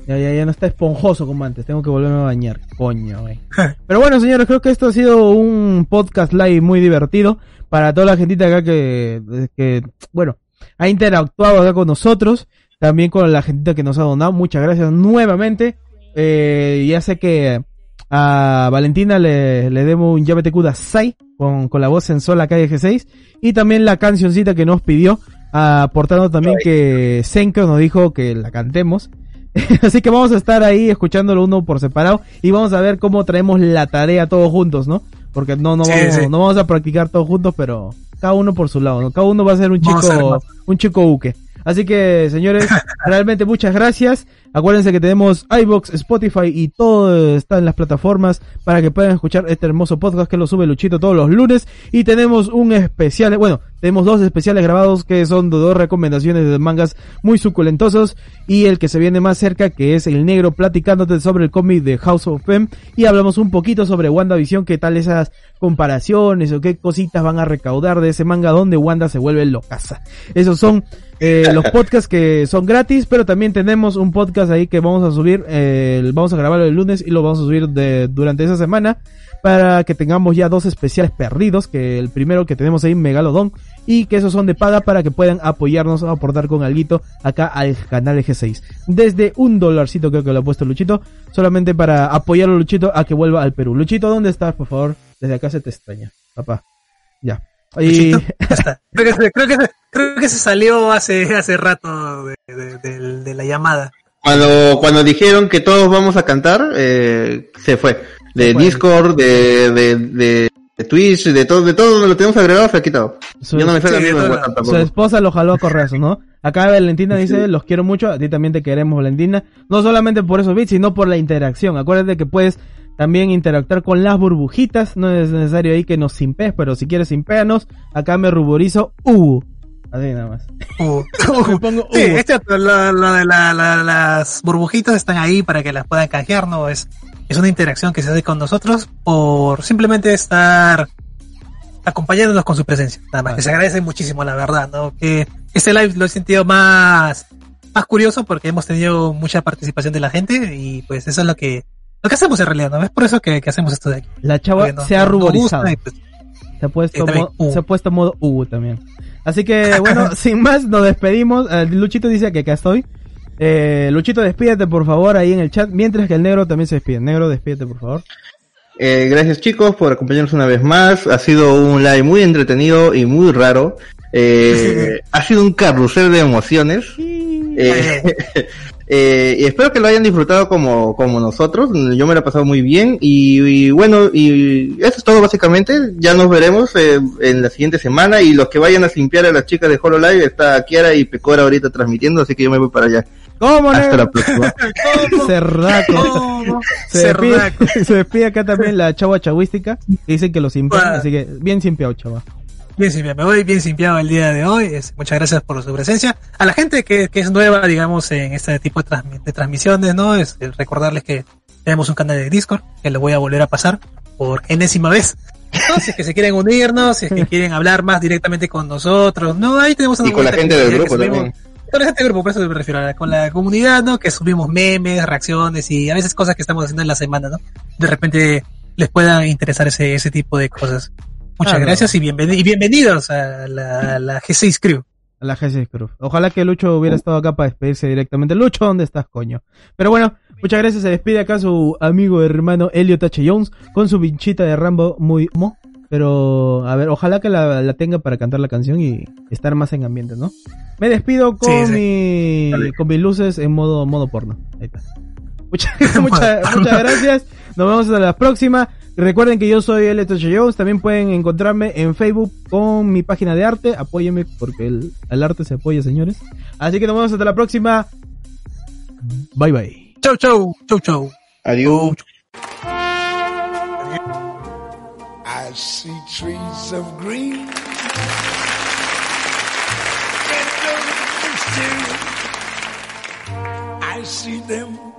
Ya, ya, ya no está esponjoso como antes. Tengo que volverme a bañar. Coño, Pero bueno, señores, creo que esto ha sido un podcast live muy divertido. Para toda la gentita acá que, que bueno, ha interactuado acá con nosotros también con la gente que nos ha donado. Muchas gracias nuevamente. Eh, ya sé que a Valentina le, le demos un llave cuda 6 con, con la voz en sol calle G6 y también la cancioncita que nos pidió, aportando también que Senko nos dijo que la cantemos. Así que vamos a estar ahí escuchándolo uno por separado y vamos a ver cómo traemos la tarea todos juntos, ¿no? Porque no, no, vamos, no vamos a practicar todos juntos, pero cada uno por su lado, ¿no? Cada uno va a ser un chico, un chico buque. Así que, señores, realmente muchas gracias. Acuérdense que tenemos iBox, Spotify y todo está en las plataformas para que puedan escuchar este hermoso podcast que lo sube Luchito todos los lunes. Y tenemos un especial, bueno, tenemos dos especiales grabados que son dos recomendaciones de mangas muy suculentosos. Y el que se viene más cerca, que es el negro platicándote sobre el cómic de House of M. Y hablamos un poquito sobre WandaVision, qué tal esas comparaciones o qué cositas van a recaudar de ese manga donde Wanda se vuelve locaza. Esos son eh, los podcasts que son gratis, pero también tenemos un podcast podcast ahí que vamos a subir, eh, vamos a grabarlo el lunes y lo vamos a subir de, durante esa semana para que tengamos ya dos especiales perdidos, que el primero que tenemos ahí, Megalodon, y que esos son de paga para que puedan apoyarnos a aportar con alguito acá al canal de G6. Desde un dolarcito creo que lo ha puesto Luchito, solamente para apoyarlo Luchito a que vuelva al Perú. Luchito, ¿dónde estás, por favor? Desde acá se te extraña, papá. Ya. Y... Creo, que, se- creo, que, se- creo que se salió hace, hace rato de, de- de- de la llamada. Cuando, cuando dijeron que todos vamos a cantar, eh, se fue. De. Discord, de, de, de, de Twitch, de todo, de todo donde lo tenemos agregado se ha quitado. Su- Yo no me sí, a mí de en todo WhatsApp Su esposa lo jaló a correazos, ¿no? Acá Valentina dice, los quiero mucho, a ti también te queremos, Valentina. No solamente por esos bits, sino por la interacción. Acuérdate que puedes también interactuar con las burbujitas. No es necesario ahí que nos simpees, pero si quieres simpeanos, acá me ruborizo uh Así nada más. Uh, Me pongo Sí, uh. es cierto, lo, lo de la- la- las burbujitas están ahí para que las puedan canjear, ¿no? Es, es una interacción que se hace con nosotros por simplemente estar acompañándonos con su presencia. Nada más, que se agradece muchísimo, la verdad, ¿no? Que este live lo he sentido más, más curioso porque hemos tenido mucha participación de la gente y pues eso es lo que, lo que hacemos en realidad, ¿no? Es por eso que, que hacemos esto de aquí. La chava no- se ha ruborizado. pues, Se ha puesto, Sí, también, mo- uh. se ha puesto modo uh también. Así que, bueno, sin más, nos despedimos. Eh, Luchito dice que acá estoy. Eh, Luchito, despídete por favor ahí en el chat, mientras que el negro también se despide. Negro, despídete por favor. Eh, gracias chicos por acompañarnos una vez más. Ha sido un live muy entretenido y muy raro. Eh, ha sido un carrusel de emociones. Eh, eh, y espero que lo hayan disfrutado como, como nosotros. Yo me lo he pasado muy bien. Y, y bueno, y eso es todo básicamente. Ya nos veremos eh, en la siguiente semana. Y los que vayan a limpiar a las chicas de HoloLive está Kiara y Pecora ahorita transmitiendo. Así que yo me voy para allá. ¿Cómo, Hasta negro? la próxima. Cerraco. Oh, Se despide, se despide acá también la chava chavística. que Dicen que lo simpian, Bueno. así que bien simpiado, chava. Bien simpiado, me voy bien simpiado el día de hoy. Es- muchas gracias por su presencia. A la gente que, que es nueva, digamos, en este tipo de, transmi- de transmisiones, ¿no? Es recordarles que tenemos un canal de Discord, que lo voy a volver a pasar por enésima vez. ¿no? Si es que se quieren unirnos, si es que quieren hablar más directamente con nosotros, ¿no? Ahí tenemos una Y con la gente del grupo subimos- también. Con la gente del grupo, por eso me refiero, a con la comunidad, ¿no? Que subimos memes, reacciones y a veces cosas que estamos haciendo en la semana, ¿no? De repente les pueda interesar ese, ese tipo de cosas. Muchas gracias y, y bienvenidos a la, a la G6 Crew. A la GC Cruz. Ojalá que Lucho hubiera estado acá para despedirse directamente. Lucho, ¿dónde estás, coño? Pero bueno, muchas gracias. Se despide acá su amigo hermano Elliot H. Jones con su vinchita de Rambo muy mo. Pero, a ver, ojalá que la, la tenga para cantar la canción y estar más en ambiente, ¿no? Me despido con Sí, sí. mi, con mis luces en modo, modo porno. Ahí está. Muchas, muchas, muchas gracias. Nos vemos hasta la próxima. Recuerden que yo soy H. Jones. También pueden encontrarme en Facebook con mi página de arte. Apóyenme porque el, el arte se apoya, señores. Así que nos vemos hasta la próxima. Bye bye. Chau, chau, chau, chau. Adiós. I see trees of green. I see them.